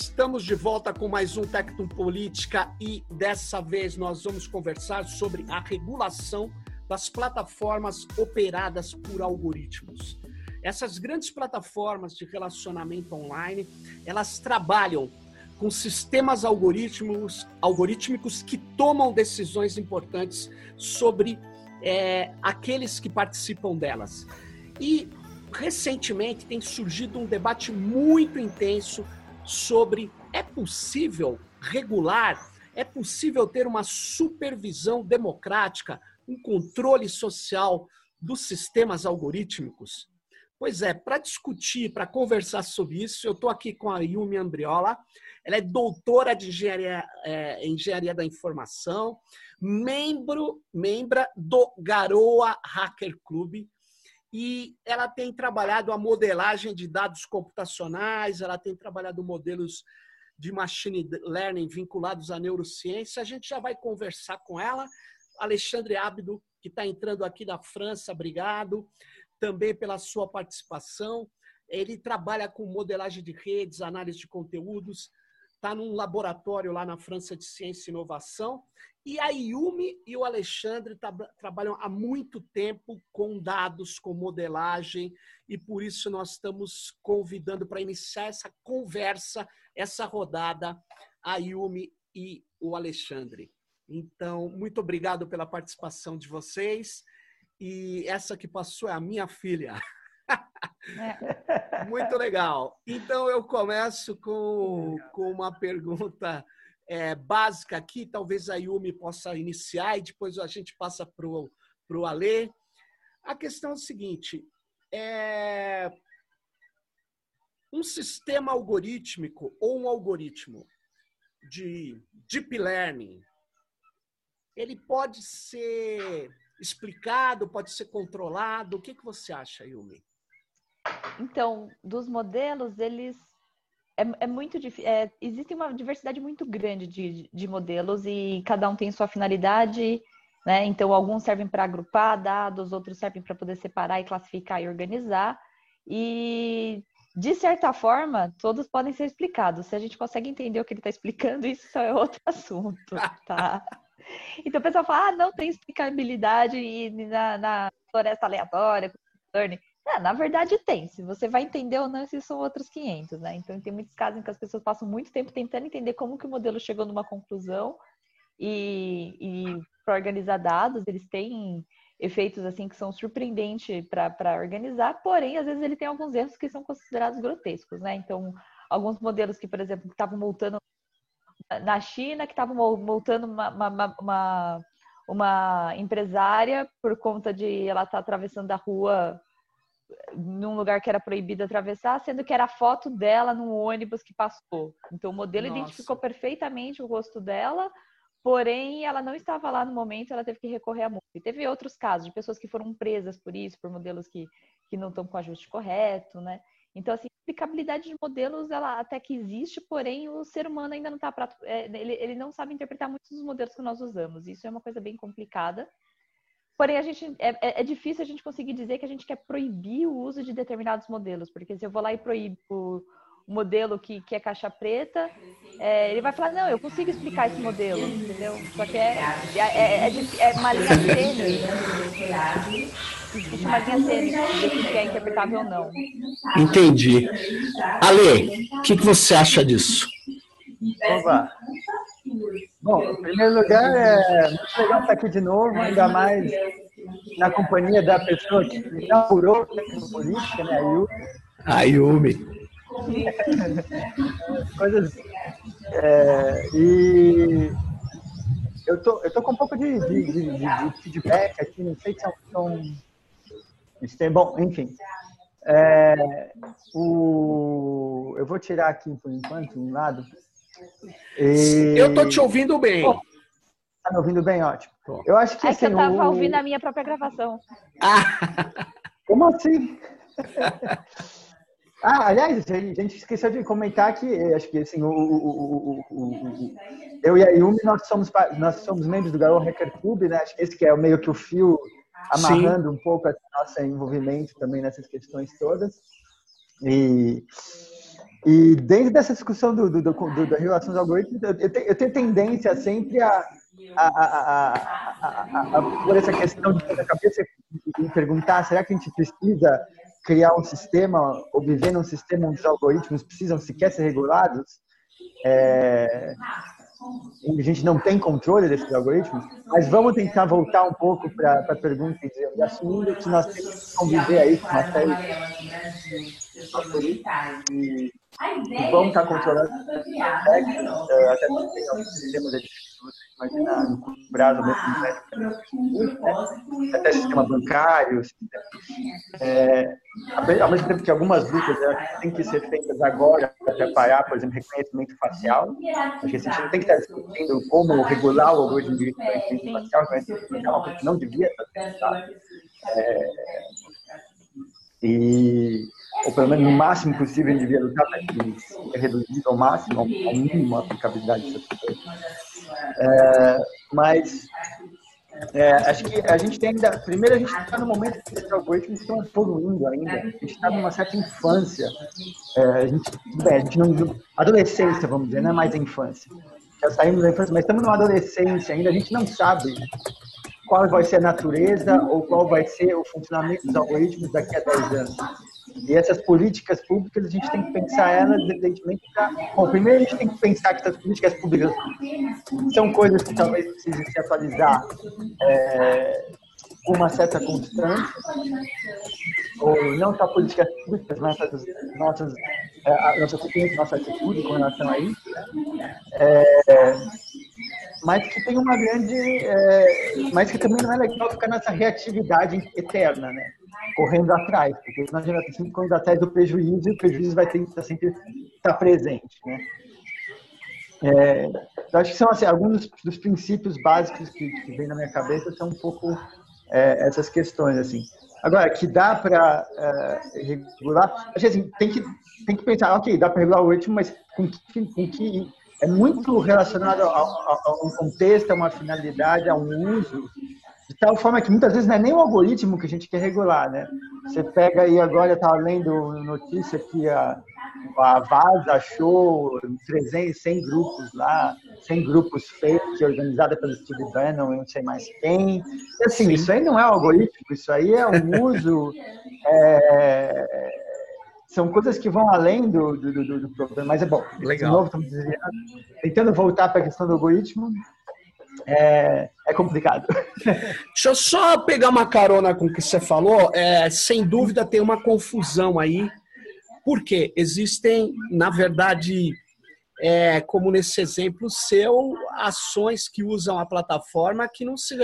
Estamos de volta com mais um Tecno Política e dessa vez nós vamos conversar sobre a regulação das plataformas operadas por algoritmos. Essas grandes plataformas de relacionamento online, elas trabalham com sistemas algorítmicos, algorítmicos que tomam decisões importantes sobre é, aqueles que participam delas. E recentemente tem surgido um debate muito intenso sobre é possível regular, é possível ter uma supervisão democrática, um controle social dos sistemas algorítmicos? Pois é, para discutir, para conversar sobre isso, eu estou aqui com a Yumi Ambriola. Ela é doutora de engenharia, é, engenharia da informação, membro, membra do Garoa Hacker Club, e ela tem trabalhado a modelagem de dados computacionais, ela tem trabalhado modelos de machine learning vinculados à neurociência. A gente já vai conversar com ela. Alexandre Abdo, que está entrando aqui da França, obrigado também pela sua participação. Ele trabalha com modelagem de redes, análise de conteúdos, está num laboratório lá na França de Ciência e Inovação. E a Yumi e o Alexandre tra trabalham há muito tempo com dados, com modelagem, e por isso nós estamos convidando para iniciar essa conversa, essa rodada, a Yumi e o Alexandre. Então, muito obrigado pela participação de vocês. E essa que passou é a minha filha. É. Muito legal. Então eu começo com, com uma pergunta é, básica aqui, talvez a Yumi possa iniciar e depois a gente passa para o Alê. A questão é a seguinte: é, um sistema algorítmico ou um algoritmo de deep learning, ele pode ser explicado, pode ser controlado? O que, que você acha, Yumi? Então, dos modelos, eles é, é muito difícil. É, existe uma diversidade muito grande de, de modelos e cada um tem sua finalidade. Né? Então, alguns servem para agrupar dados, outros servem para poder separar e classificar e organizar. E, de certa forma, todos podem ser explicados. Se a gente consegue entender o que ele está explicando, isso é outro assunto, tá? Então o pessoal fala, ah, não tem explicabilidade na, na floresta aleatória, é, na verdade tem. Se você vai entender ou não, esses são outros 500, né? Então tem muitos casos em que as pessoas passam muito tempo tentando entender como que o modelo chegou numa conclusão e, e para organizar dados, eles têm efeitos assim que são surpreendentes para organizar, porém, às vezes ele tem alguns erros que são considerados grotescos, né? Então, alguns modelos que, por exemplo, estavam multando na China que estavam multando uma, uma, uma, uma, empresária por conta de ela estar tá atravessando a rua num lugar que era proibido atravessar, sendo que era a foto dela num ônibus que passou. Então o modelo Nossa. identificou perfeitamente o rosto dela, porém ela não estava lá no momento, ela teve que recorrer à multa. E teve outros casos de pessoas que foram presas por isso, por modelos que, que não estão com o ajuste correto, né? Então, assim, a aplicabilidade de modelos, ela até que existe, porém o ser humano ainda não está é, ele, ele não sabe interpretar muitos dos modelos que nós usamos. Isso é uma coisa bem complicada. Porém, a gente é, é, é, difícil a gente conseguir dizer que a gente quer proibir o uso de determinados modelos, porque se eu vou lá e proíbo o modelo que, que é caixa preta, é, ele vai falar, não, eu consigo explicar esse modelo, entendeu? Só que é, é, é, é, é uma linha tênue. Existe uma linha tênue que é interpretável ou não. Entendi. Ale, o que, que você acha disso? Opa. Bom, em primeiro lugar, é muito legal estar aqui de novo, ainda mais na companhia da pessoa que inaugurou a política, né, a Yumi. A Yumi. Coisas. É, e eu tô, eu tô com um pouco de, de, de, de feedback aqui, não sei se são. são bom, enfim. É, o, eu vou tirar aqui por enquanto um lado. E... Eu tô te ouvindo bem. Oh, tá me ouvindo bem? Ótimo. Eu acho que. É assim, que eu tava o... ouvindo a minha própria gravação. Ah. Como assim? Ah, aliás, a gente esqueceu de comentar que acho que assim, o, o, o, eu e a Yumi nós somos nós somos membros do Garou Hacker Club, né? Acho que esse que é meio que o fio amarrando Sim. um pouco esse nosso envolvimento também nessas questões todas. E, E dentro dessa discussão do, do, do, do da relação dos algoritmos, eu, tenho, eu tenho tendência sempre a, a, a, a, por essa questão de a cabeça e perguntar, será que a gente precisa criar um sistema ou viver num sistema onde os algoritmos precisam sequer ser regulados? É, a gente não tem controle desses algoritmos, mas vamos tentar voltar um pouco para a pergunta e dizer, assumindo que nós temos que conviver aí com uma série de e vamos estar controlando técnicas, é, até porque tem alguns sistemas de imaginar no curto prazo mesmo, né? até sistema bancário. É, ao mesmo tempo que algumas lutas né, têm que ser feitas agora para preparar, por exemplo, reconhecimento facial. Acho que a gente não tem que estar discutindo como regular o algoritmo de reconhecimento facial, mas é uma coisa que não devia estar. É, e ou pelo menos no máximo possível, gente devia lutar para que reduzir ao máximo, ao mínimo, a aplicabilidade dessas coisas. É, mas é, acho que a gente tem ainda. Primeiro, a gente está no momento que esses algoritmos estão evoluindo ainda. A gente está numa certa infância. É, a, gente, bem, a gente não. Adolescência, vamos dizer, não é mais a infância. Já saímos da infância, mas estamos numa adolescência ainda. A gente não sabe qual vai ser a natureza ou qual vai ser o funcionamento dos algoritmos daqui a 10 anos. E essas políticas públicas, a gente tem que pensar elas, evidentemente, pra... Bom, primeiro a gente tem que pensar que essas políticas públicas são coisas que talvez precisem se atualizar é, com uma certa constância, ou não só políticas públicas, nossas, nossas, é, a nossa opinião, nossa atitude com relação a isso. É, mas que tem uma grande. É, mas que também não é legal ficar nessa reatividade eterna, né? correndo atrás, porque senão a gente vai sempre correndo atrás do prejuízo e o prejuízo vai ter que estar sempre estar presente. Né? É, eu acho que são assim, alguns dos princípios básicos que, que vem na minha cabeça são um pouco é, essas questões assim. Agora, que dá para é, regular, acho que assim, tem que, tem que pensar, ok, dá para regular o ritmo, mas com que, com que é muito relacionado a, a, a, um contexto, a uma finalidade, a um uso de tal forma que muitas vezes não é nem o algoritmo que a gente quer regular, né? Você pega aí agora, estava lendo notícia que a, a Vaz achou 300, 100 grupos lá, 100 grupos fake, organizada pelo Steve Bannon e não sei mais quem. E, assim, Sim. isso aí não é algoritmo, isso aí é um uso... É, são coisas que vão além do, do, do, do problema. Mas é bom. Legal. De novo, estamos tentando voltar para a questão do algoritmo é, é complicado. Deixa eu só pegar uma carona com o que você falou. É, sem dúvida tem uma confusão aí, porque existem, na verdade, é, como nesse exemplo seu, ações que usam a plataforma que não, se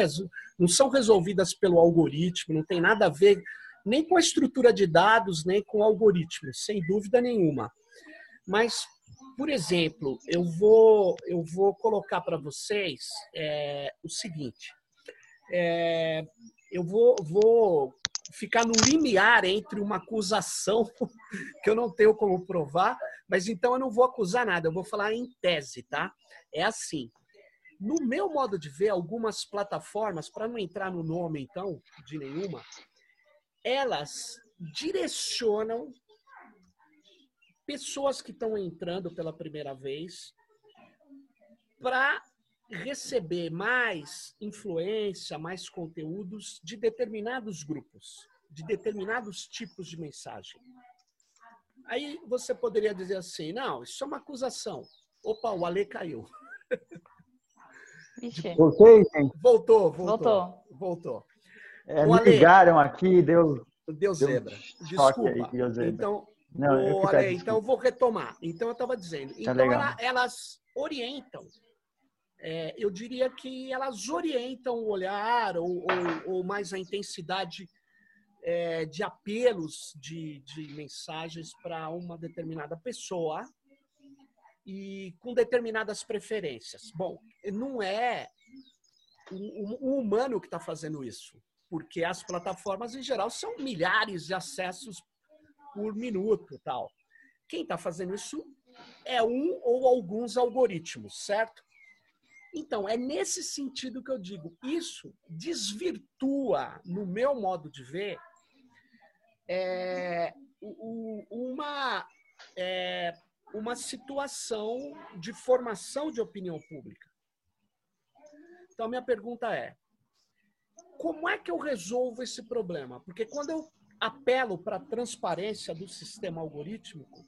não são resolvidas pelo algoritmo, não tem nada a ver nem com a estrutura de dados, nem com o algoritmo, sem dúvida nenhuma. Mas por exemplo, eu vou, eu vou colocar para vocês é, o seguinte. É, eu vou, vou ficar no limiar entre uma acusação que eu não tenho como provar, mas então eu não vou acusar nada, eu vou falar em tese, tá? É assim. No meu modo de ver, algumas plataformas, para não entrar no nome então de nenhuma, elas direcionam pessoas que estão entrando pela primeira vez para receber mais influência, mais conteúdos de determinados grupos, de determinados tipos de mensagem. Aí você poderia dizer assim: não, isso é uma acusação. Opa, o Ale caiu. Voltei. Voltou, voltou. Voltou. voltou. É, me ligaram aqui, deu. Deu zebra. Desculpa. Aí, Então, não, aí, então eu vou retomar. Então eu estava dizendo. Tá então ela, elas orientam. É, eu diria que elas orientam o olhar ou, ou, ou mais a intensidade é, de apelos de, de mensagens para uma determinada pessoa e com determinadas preferências. Bom, não é o, o humano que está fazendo isso, porque as plataformas em geral são milhares de acessos por minuto tal. Quem está fazendo isso é um ou alguns algoritmos, certo? Então, é nesse sentido que eu digo, isso desvirtua, no meu modo de ver, é, uma, é, uma situação de formação de opinião pública. Então, minha pergunta é: como é que eu resolvo esse problema? Porque quando eu apelo para a transparência do sistema algorítmico,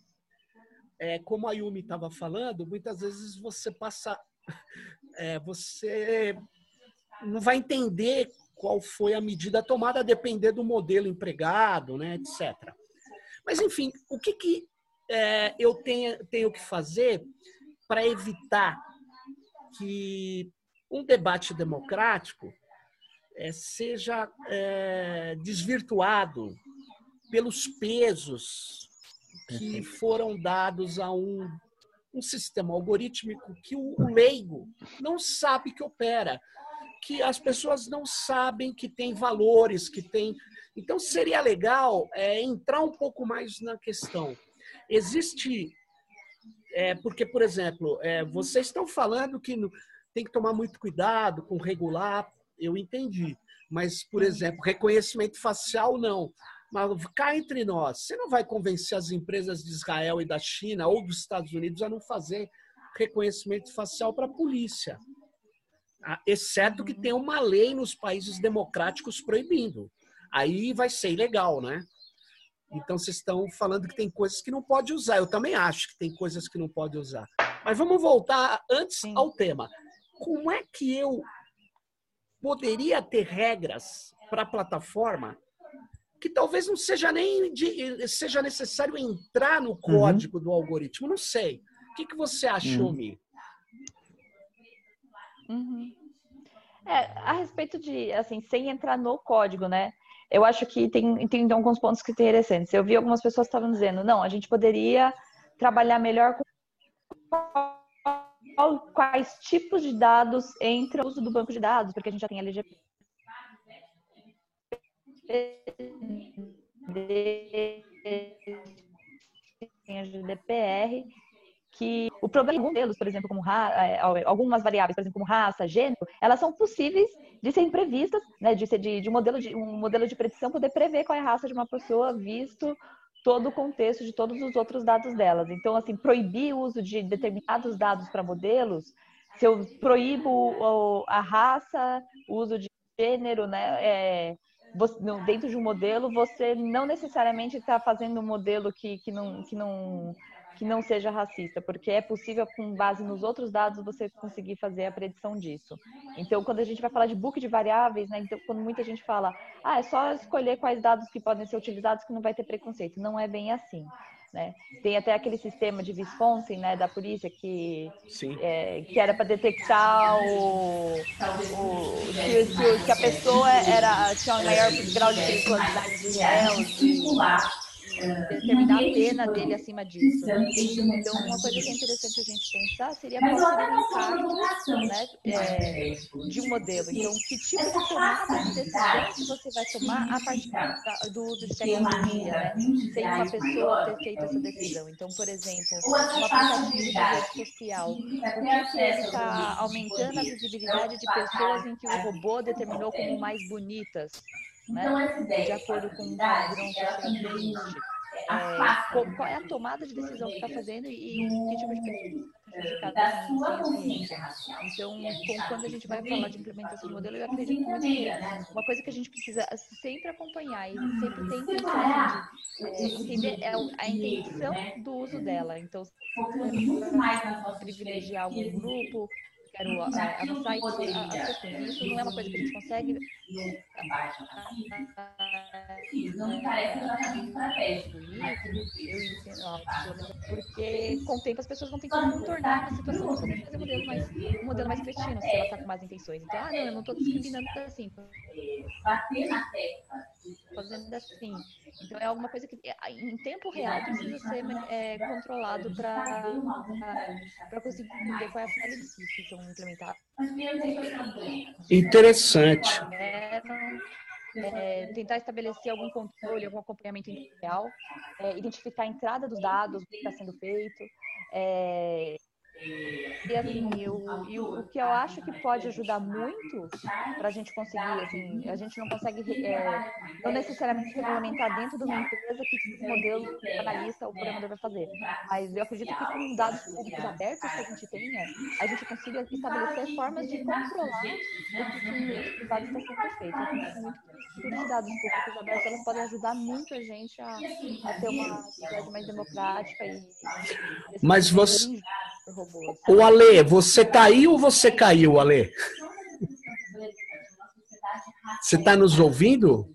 é, como a Yumi estava falando, muitas vezes você passa. É, você não vai entender qual foi a medida tomada, a depender do modelo empregado, né, etc. Mas, enfim, o que, que é, eu tenho, tenho que fazer para evitar que um debate democrático é, seja é, desvirtuado pelos pesos que foram dados a um, um sistema algorítmico que o, o leigo não sabe que opera, que as pessoas não sabem que tem valores, que tem. Então seria legal é, entrar um pouco mais na questão. Existe é, porque, por exemplo, é, vocês estão falando que tem que tomar muito cuidado com regular, eu entendi. Mas, por uhum. exemplo, reconhecimento facial, não. Mas cá entre nós, você não vai convencer as empresas de Israel e da China ou dos Estados Unidos a não fazer reconhecimento facial para a polícia. Ah, exceto que tem uma lei nos países democráticos proibindo. Aí vai ser ilegal, né? Então vocês estão falando que tem coisas que não pode usar. Eu também acho que tem coisas que não pode usar. Mas vamos voltar antes Sim. ao tema como é que eu poderia ter regras para a plataforma que talvez não seja nem de, seja necessário entrar no uhum. código uhum. do algoritmo? Não sei. O que, que você achou, uhum. Mi? Uhum. É, a respeito de, assim, sem entrar no código, né? Eu acho que tem, tem alguns pontos que interessantes. Eu vi algumas pessoas estavam dizendo, não, a gente poderia trabalhar melhor com quais tipos de dados entram no uso do banco de dados, porque a gente já tem LGPD, tem a GDPR, que o problema de modelos, por exemplo, como é, algumas variáveis, por exemplo, como raça, gênero, elas são possíveis de serem previstas, né, de ser de, de, um modelo de um modelo de predição poder prever qual é a raça de uma pessoa visto todo o contexto de todos os outros dados delas. Então, assim, proibir o uso de determinados dados para modelos, se eu proíbo a raça, o uso de gênero, né, é, dentro de um modelo, você não necessariamente está fazendo um modelo que, que, não, que não que não seja racista, porque é possível, com base nos outros dados, você conseguir fazer a predição disso. Então, quando a gente vai falar de book de variáveis, né, então, quando muita gente fala, ah, é só escolher quais dados que podem ser utilizados que não vai ter preconceito. Não é bem assim. Né? Tem até aquele sistema de Wisconsin, né, da polícia, que, é, que era para detectar o, o que, que, a pessoa era, tinha um maior grau de periculosidade de réus determinar a pena dele acima disso. Então, uma coisa que é interessante a gente pensar seria qual seria o impacto né, é, de um modelo. Então, que tipo de tomada de decisão você vai tomar a partir do uso de tecnologia, né? Sem uma pessoa ter feito essa decisão. Então, por exemplo, um aplicativo de rede social, por que está aumentando a visibilidade de pessoas em que o robô determinou como mais bonitas? Então, né? de acordo com o padrão social é, qual é a tomada de decisão que está fazendo e, e que tipo de pessoa da sua consciência Então, quando a gente vai falar de implementação de modelo, eu acredito muito que uma coisa que a gente precisa sempre acompanhar e sempre tem que é, entender é a intenção do uso dela. Então, se privilegiar algum grupo, quero avançar e Isso não é uma coisa que a gente consegue. Não me parece exatamente estratégico. Porque com o tempo as pessoas vão que contornar a situação para poder fazer um modelo mais, um modelo mais cretino, se ela está com más intenções. Então, ah, não, eu não estou discriminando assim. Bater na tecla. Fazendo assim. Então, é alguma coisa que em tempo real precisa ser é, controlado para conseguir entender qual é a finalidade que estão implementar. Interessante. É, é, tentar estabelecer algum controle, algum acompanhamento real, é, identificar a entrada dos dados, o que está sendo feito, é, e assim, eu, eu, o que eu acho que pode ajudar muito para a gente conseguir, assim, a gente não consegue é, não necessariamente regulamentar dentro de uma empresa que tipo de modelo que o analista ou o programador vai fazer. Mas eu acredito que com dados públicos abertos que a gente tenha, a gente consiga estabelecer formas de controlar o que os dados estão sendo feitos. Eu acredito muito que de dados públicos abertos elas podem ajudar muito a gente a, a ter uma sociedade mais democrática e mas você. O Ale, você caiu ou você caiu, Ale? Você está nos ouvindo?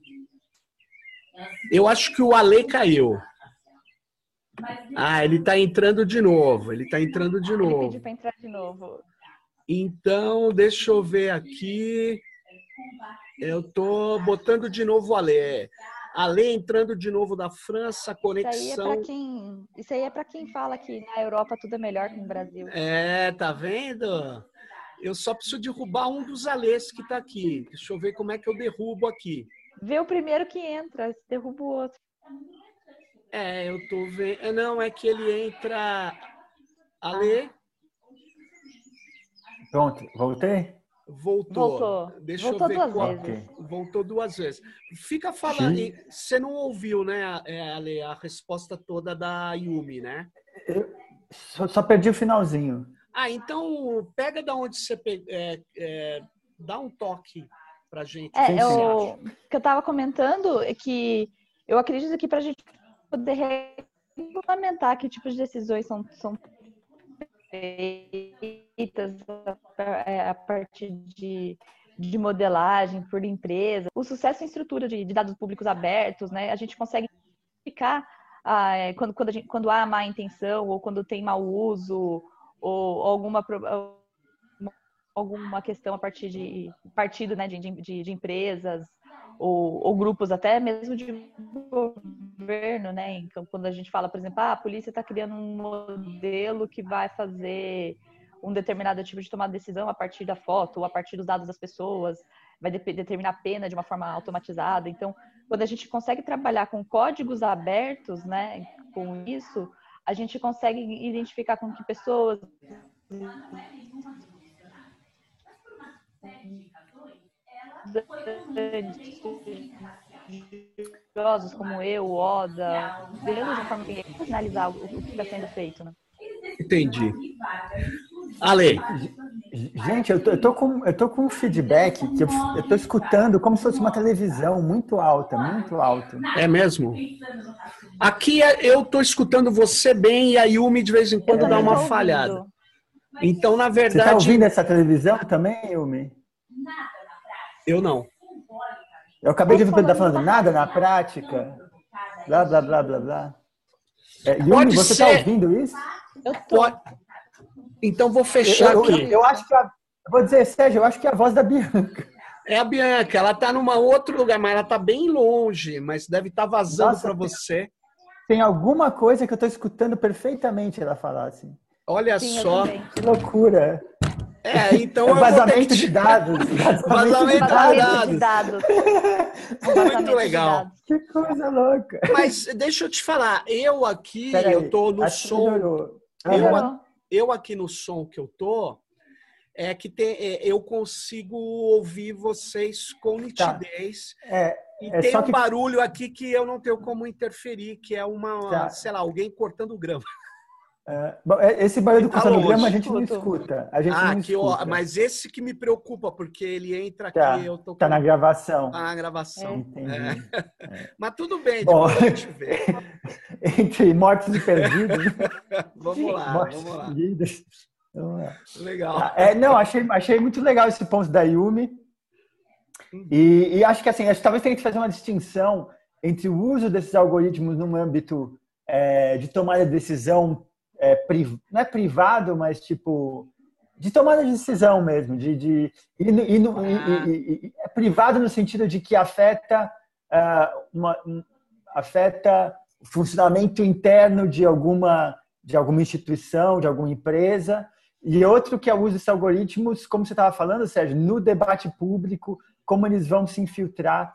Eu acho que o Ale caiu. Ah, ele está entrando de novo. Ele está entrando de novo. Ele pediu entrar de novo. Então, deixa eu ver aqui. Eu tô botando de novo o Ale. Ale entrando de novo da França, conexão. Isso aí é para quem, isso aí é para quem fala que na Europa tudo é melhor que no Brasil. É, tá vendo? Eu só preciso derrubar um dos Alês que está aqui. Deixa eu ver como é que eu derrubo aqui. Vê o primeiro que entra, derruba o outro. É, eu tô vendo. É, não, é que ele entra. Ale. Pronto, voltei? Voltou. Voltou. Deixa Voltou eu ver duas qual... vezes. Voltou duas vezes. Fica falando. Sim. Você não ouviu, né, é, Ale, a resposta toda da Yumi, né? Eu só, só perdi o finalzinho. Ah, então pega da onde você é, é, dá um toque pra gente. É, eu, o que eu estava comentando é que eu acredito que para a gente poder regulamentar que tipos de decisões são, são feitas é, a partir de, de modelagem por empresa. O sucesso em estrutura de, de dados públicos abertos, né? A gente consegue ficar ah, é, quando, quando, gente, quando, há má intenção ou quando tem mau uso ou alguma alguma questão a partir de partido né, de, de, de empresas ou, ou, grupos até mesmo de governo, né? Então, quando a gente fala, por exemplo, ah, a polícia está criando um modelo que vai fazer um determinado tipo de tomada de decisão a partir da foto ou a partir dos dados das pessoas, vai determinar a pena de uma forma automatizada. Então, quando a gente consegue trabalhar com códigos abertos, né, com isso, a gente consegue identificar com que pessoas estudiosos como eu, Oda, devemos de forma que finalizar o que está sendo feito, né? Entendi. Ale. Gente, eu tô, eu tô, com, eu tô com um feedback que eu, eu tô escutando como se fosse uma televisão muito alta, muito alto. É mesmo? Aqui é, eu tô escutando você bem e a Yumi de vez em quando dá uma falhada. Então, na verdade. Você tá ouvindo essa televisão também, Yumi? Eu não. Eu acabei de ouvir falando nada na prática. Blá, blá, blá, blá, blá. É, Yumi, Pode você está ouvindo isso? Eu tô. Pode... Então vou fechar eu, aqui. Eu, eu acho que a... vou dizer, Sérgio, eu acho que é a voz da Bianca. É a Bianca, ela está num outro lugar, mas ela está bem longe, mas deve estar tá vazando para você. Tem alguma coisa que eu estou escutando perfeitamente ela falar assim. Olha Sim, só. Que loucura. É, então é vazamento de dados. Vazamento, vazamento de dados. Muito legal. Que coisa louca. Mas deixa eu te falar, eu aqui, eu tô no som. Eu, eu aqui no som que eu tô, é que tem, é, eu consigo ouvir vocês com tá. nitidez. Tá. É, e é tem um que... barulho aqui que eu não tenho como interferir, que é uma, tá. sei lá, alguém cortando grama. É, é, esse barulho do cronograma a gente não escuta. A gente ah, não escuta. Mas esse que me preocupa, porque ele entra aqui. Tá, eu tô tá na gravação. Tá na gravação. É, é. Mas tudo bem, Bom, a gente vê. Entre mortos e perdidos. vamos lá, mortos vamos lá. Perdidos. Vamos lá. Legal. Ah, é, não, achei, achei muito legal esse ponto da Yumi. Uhum. E, e, acho que assim, acho que talvez tenha que fazer uma distinção entre o uso desses algoritmos no âmbito é, de tomada de decisão é, priv, não é privado, mas tipo de tomada de decisão mesmo, de, de e, no, e, no, ah. e, é privado no sentido de que afeta uh, uma, um, afeta o funcionamento interno de alguma de alguma instituição, de alguma empresa, e outro que é o uso desses algoritmos, como você estava falando, Sérgio, no debate público, como eles vão se infiltrar.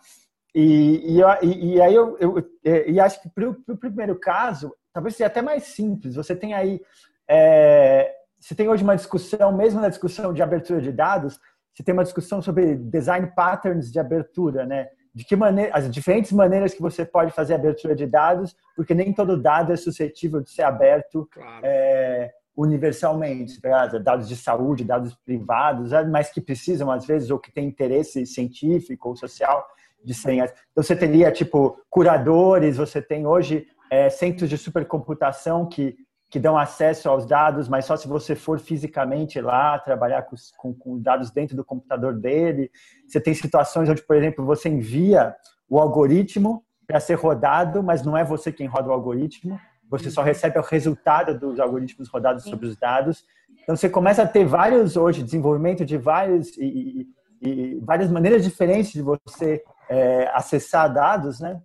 E, e, e aí eu, eu, eu, e acho que para o primeiro caso, talvez seja até mais simples. Você tem aí, é, você tem hoje uma discussão, mesmo na discussão de abertura de dados, você tem uma discussão sobre design patterns de abertura, né? De que maneira, as diferentes maneiras que você pode fazer abertura de dados, porque nem todo dado é suscetível de ser aberto claro. é, universalmente, tá dados de saúde, dados privados, é, mas que precisam às vezes ou que têm interesse científico ou social de serem. Então você teria tipo curadores, você tem hoje é, centros de supercomputação que que dão acesso aos dados, mas só se você for fisicamente lá trabalhar com, com, com dados dentro do computador dele. Você tem situações onde, por exemplo, você envia o algoritmo para ser rodado, mas não é você quem roda o algoritmo. Você só recebe o resultado dos algoritmos rodados sobre os dados. Então você começa a ter vários hoje desenvolvimento de vários e, e, e várias maneiras diferentes de você é, acessar dados, né?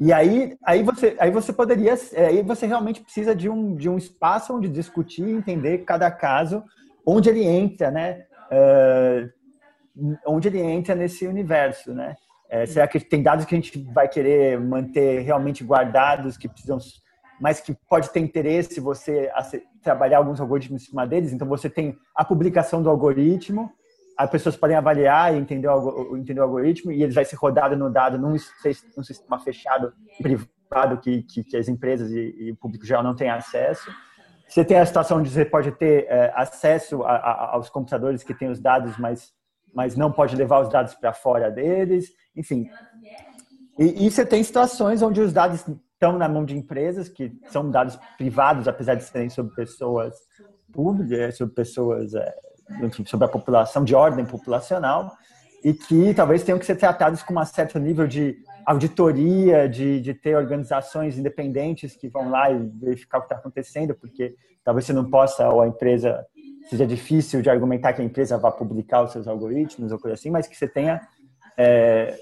E aí, aí, você, aí você poderia, é, aí você realmente precisa de um, de um espaço onde discutir, entender cada caso, onde ele entra, né? Uh, onde ele entra nesse universo, né? É, será que tem dados que a gente vai querer manter realmente guardados, que precisam, mas que pode ter interesse você trabalhar alguns algoritmos em cima deles? Então você tem a publicação do algoritmo, as pessoas podem avaliar e entender o, entender o algoritmo e ele vai ser rodado no dado num, num sistema fechado, privado, que, que, que as empresas e, e, o público geral não têm acesso. Você tem a situação onde você pode ter é, acesso a, a, aos computadores que têm os dados, mas, mas não pode levar os dados para fora deles. Enfim. E, e você tem situações onde os dados estão na mão de empresas, que são dados privados, apesar de serem sobre pessoas públicas, sobre pessoas é, enfim, sobre a população, de ordem populacional, e que talvez tenham que ser tratados com um certo nível de auditoria, de, de ter organizações independentes que vão lá e verificar o que está acontecendo, porque talvez você não possa, ou a empresa, seja difícil de argumentar que a empresa vá publicar os seus algoritmos ou coisa assim, mas que você tenha. É...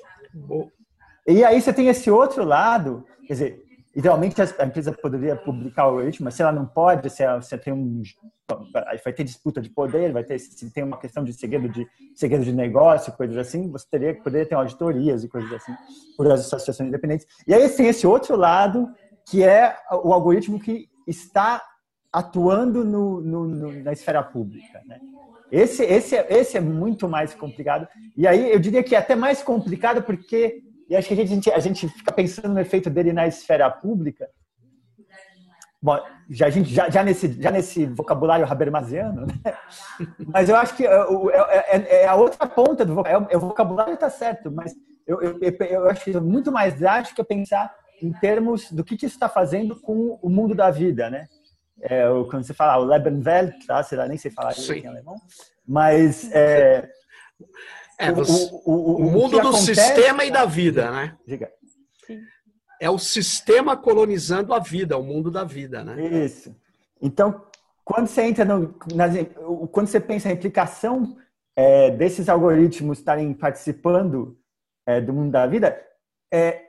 E aí você tem esse outro lado, quer dizer, Idealmente a empresa poderia publicar o algoritmo, mas se ela não pode, se, ela, se tem um, vai ter disputa de poder, vai ter se tem uma questão de segredo de segredo de negócio, coisas assim, você teria poderia ter auditorias e coisas assim por as associações independentes. E aí tem esse outro lado que é o algoritmo que está atuando no, no, no, na esfera pública, né? Esse, esse, esse é muito mais complicado. E aí eu diria que é até mais complicado porque e acho que a gente, a gente fica pensando no efeito dele na esfera pública. Bom, já, a gente, já, já, nesse, já nesse vocabulário habermasiano, né? mas eu acho que é, é, é, é a outra ponta do vocabulário. É, o vocabulário está certo, mas eu, eu, eu, acho que é muito mais drástico pensar em termos do que, que isso está fazendo com o mundo da vida, né? É, quando você fala o Lebenwelt, tá? sei lá, nem sei falar isso em alemão, mas é, é, você, o, o, o, mundo do acontece, sistema e da vida, né? Diga. É o sistema colonizando a vida, o mundo da vida, né? Isso. Então, quando você entra no, nas, quando você pensa em implicação é, desses algoritmos estarem participando é, do mundo da vida, é,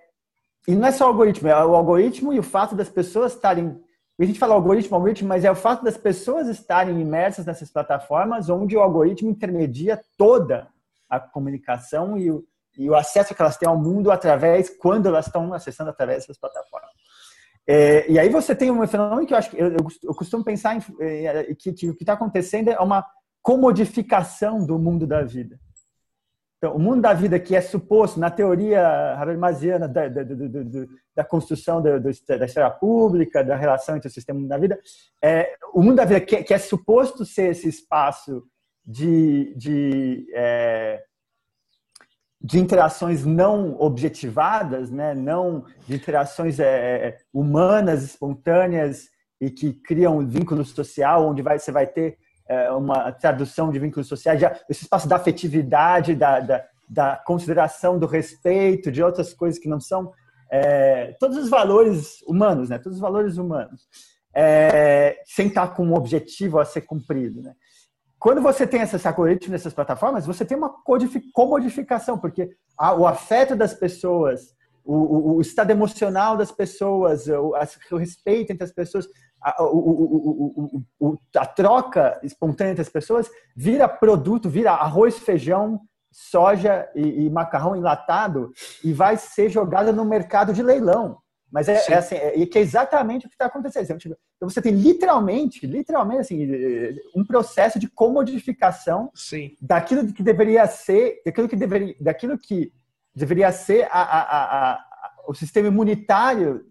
e não é só o algoritmo, é o algoritmo e o fato das pessoas estarem a gente fala algoritmo, algoritmo, mas é o fato das pessoas estarem imersas nessas plataformas onde o algoritmo intermedia toda a comunicação e o, e o acesso que elas têm ao mundo através, quando elas estão acessando através dessas plataformas. É, e aí você tem um fenômeno que eu acho que eu, eu costumo pensar em, é, que, que, o que está acontecendo é uma comodificação do mundo da vida. Então, o mundo da vida que é suposto, na teoria habermasiana da, da, da, da construção da, da esfera pública, da relação entre o sistema e o mundo da vida, é, o mundo da vida que, que é suposto ser esse espaço de, de, é, de interações não objetivadas, né? não de interações é, é, humanas, espontâneas e que criam um vínculo social, onde vai, você vai ter é, uma tradução de vínculos sociais, já, esse espaço da afetividade, da, da, da, consideração, do respeito, de outras coisas que não são é, todos os valores humanos, né? todos os valores humanos, é, sem estar com um objetivo a ser cumprido. Né? Quando você tem esses algoritmos nessas plataformas, você tem uma comodificação, porque o afeto das pessoas, o, o, o, estado emocional das pessoas, o, o respeito entre as pessoas, a, a, troca espontânea entre as pessoas vira produto, vira arroz, feijão, soja e, e, macarrão enlatado e vai ser jogada no mercado de leilão. Mas é, é assim, é, que é exatamente o que está acontecendo. Tipo, então você tem literalmente, literalmente assim, um processo de comodificação Sim. daquilo que deveria ser, daquilo que deveria, daquilo que deveria ser a, a, a, o sistema imunitário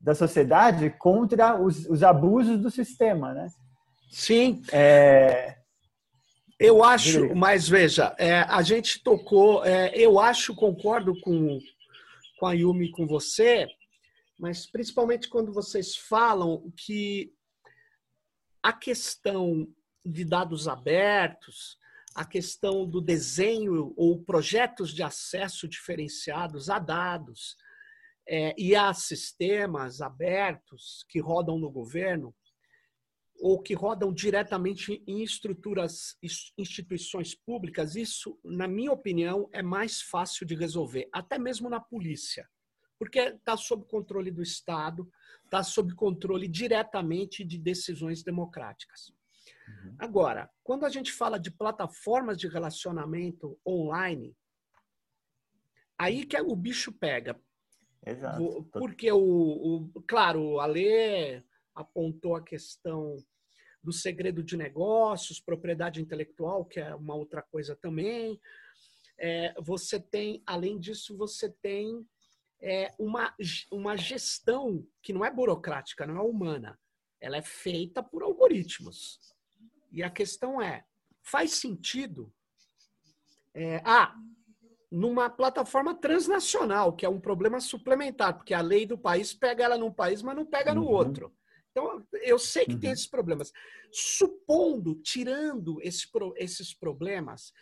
da sociedade contra os, os abusos do sistema, né? Sim. É... Eu acho, mas veja, é, a gente tocou, é, eu acho, concordo com, com a Yumi, com você, mas principalmente quando vocês falam que a questão de dados abertos, a questão do desenho ou projetos de acesso diferenciados a dados é, e a sistemas abertos que rodam no governo ou que rodam diretamente em estruturas, instituições públicas, isso, na minha opinião, é mais fácil de resolver, até mesmo na polícia porque está sob controle do Estado, está sob controle diretamente de decisões democráticas. Uhum. Agora, quando a gente fala de plataformas de relacionamento online, aí que o bicho pega. Exato. Porque, o, o claro, a lei apontou a questão do segredo de negócios, propriedade intelectual, que é uma outra coisa também. É, você tem, além disso, você tem é, uma, uma gestão que não é burocrática, não é humana. Ela é feita por algoritmos. E a questão é: faz sentido? É, ah, numa plataforma transnacional, que é um problema suplementar, porque a lei do país pega ela num país, mas não pega no uhum. outro. Então, eu sei que uhum. tem esses problemas. Supondo, tirando esse, esses problemas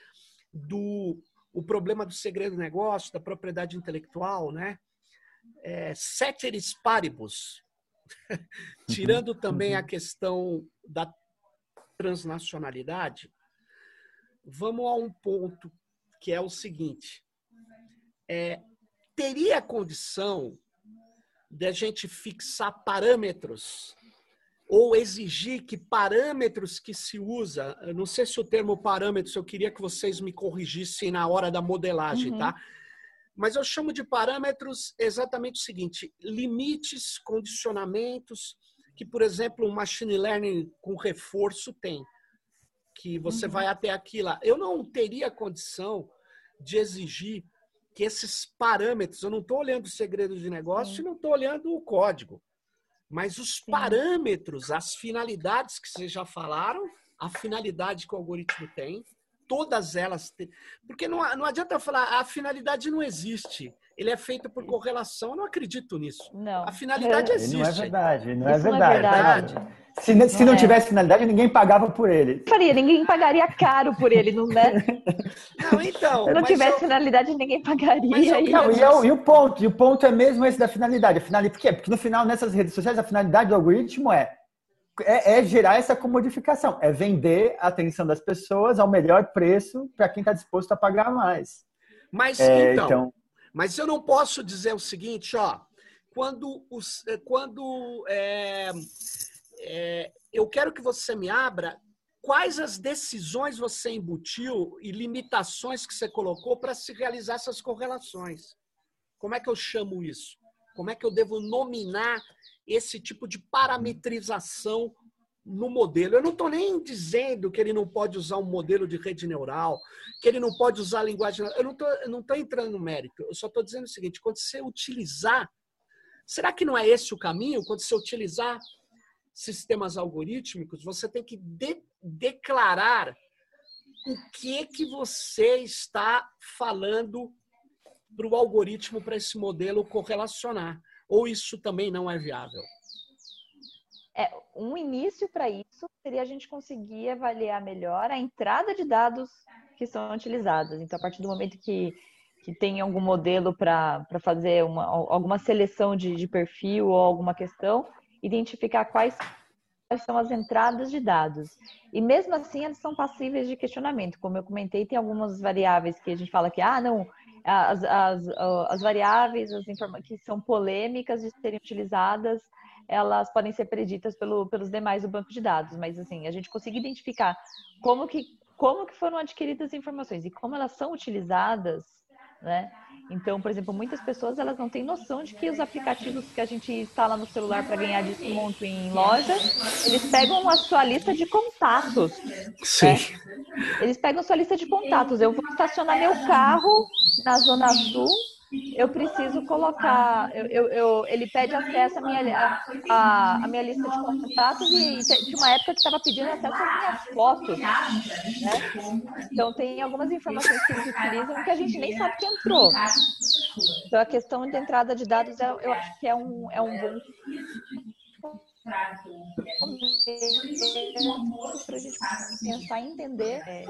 do o problema do segredo do negócio, da propriedade intelectual, né? É, ceteris paribus, tirando também a uhum. questão da transnacionalidade, vamos a um ponto que é o seguinte: é, teria condição de a gente fixar parâmetros ou exigir que parâmetros que se usa, não sei se o termo parâmetros, eu queria que vocês me corrigissem na hora da modelagem, uhum. tá? Mas eu chamo de parâmetros exatamente o seguinte: limites, condicionamentos, que, por exemplo, um machine learning com reforço tem, que você uhum. vai até aqui lá. Eu não teria condição de exigir que esses parâmetros, eu não estou olhando o segredo de negócio Sim. e não estou olhando o código, mas os Sim. parâmetros, as finalidades que vocês já falaram, a finalidade que o algoritmo tem, todas elas. Têm... Porque não, não adianta falar, a finalidade não existe. Ele é feito por correlação, eu não acredito nisso. Não. A finalidade existe. Não é verdade, não é verdade. Não é verdade. Se, não, se não é. tivesse finalidade, ninguém pagava por ele. Faria, ninguém pagaria caro por ele, não é? Não, então. Se não tivesse eu... finalidade, ninguém pagaria. Eu... Não, e, é o, e, o, ponto, e o ponto é mesmo esse da finalidade. A finalidade por quê? Porque no final, nessas redes sociais, a finalidade do algoritmo é é, é, gerar essa comodificação, é vender a atenção das pessoas ao melhor preço para quem está disposto a pagar mais. Mas é, então, então, mas eu não posso dizer o seguinte, ó, quando os, eh, quando é, é, eu quero que você me abra quais as decisões você embutiu e limitações que você colocou para se realizar essas correlações. Como é que eu chamo isso? Como é que eu devo nominar esse tipo de parametrização no modelo. Eu não estou nem dizendo que ele não pode usar um modelo de rede neural, que ele não pode usar a linguagem. Eu não estou não tô entrando no mérito. Eu só estou dizendo o seguinte: quando você utilizar, será que não é esse o caminho? Quando você utilizar sistemas algorítmicos, você tem que de, declarar o que que você está falando para o algoritmo para esse modelo correlacionar. Ou isso também não é viável? É, um início para isso seria a gente conseguir avaliar melhor a entrada de dados que são utilizados. Então, a partir do momento que, que tem algum modelo para fazer uma, alguma seleção de, de perfil ou alguma questão, identificar quais quais são as entradas de dados. E mesmo assim, eles são passíveis de questionamento. Como eu comentei, tem algumas variáveis que a gente fala que, ah, não, as, as, as variáveis as que são polêmicas de serem utilizadas, elas podem ser preditas pelo, pelos demais do banco de dados, mas assim, a gente consegue identificar como que, como que foram adquiridas as informações e como elas são utilizadas, né? Então, por exemplo, muitas pessoas elas não têm noção de que os aplicativos que a gente instala no celular para ganhar desconto em loja, eles pegam a sua lista de contatos. Sim. Né? Eles pegam a sua lista de contatos. Eu vou estacionar meu carro na Zona Sul eu preciso colocar, eu, eu, eu, ele pede acesso à minha, a, a minha lista de contatos e tinha uma época que estava pedindo acesso às minhas fotos. Né? Então tem algumas informações que eles utilizam que a gente nem sabe que entrou. Então a questão de entrada de dados eu, eu acho que é um, é um bom para a gente pensar e entender é,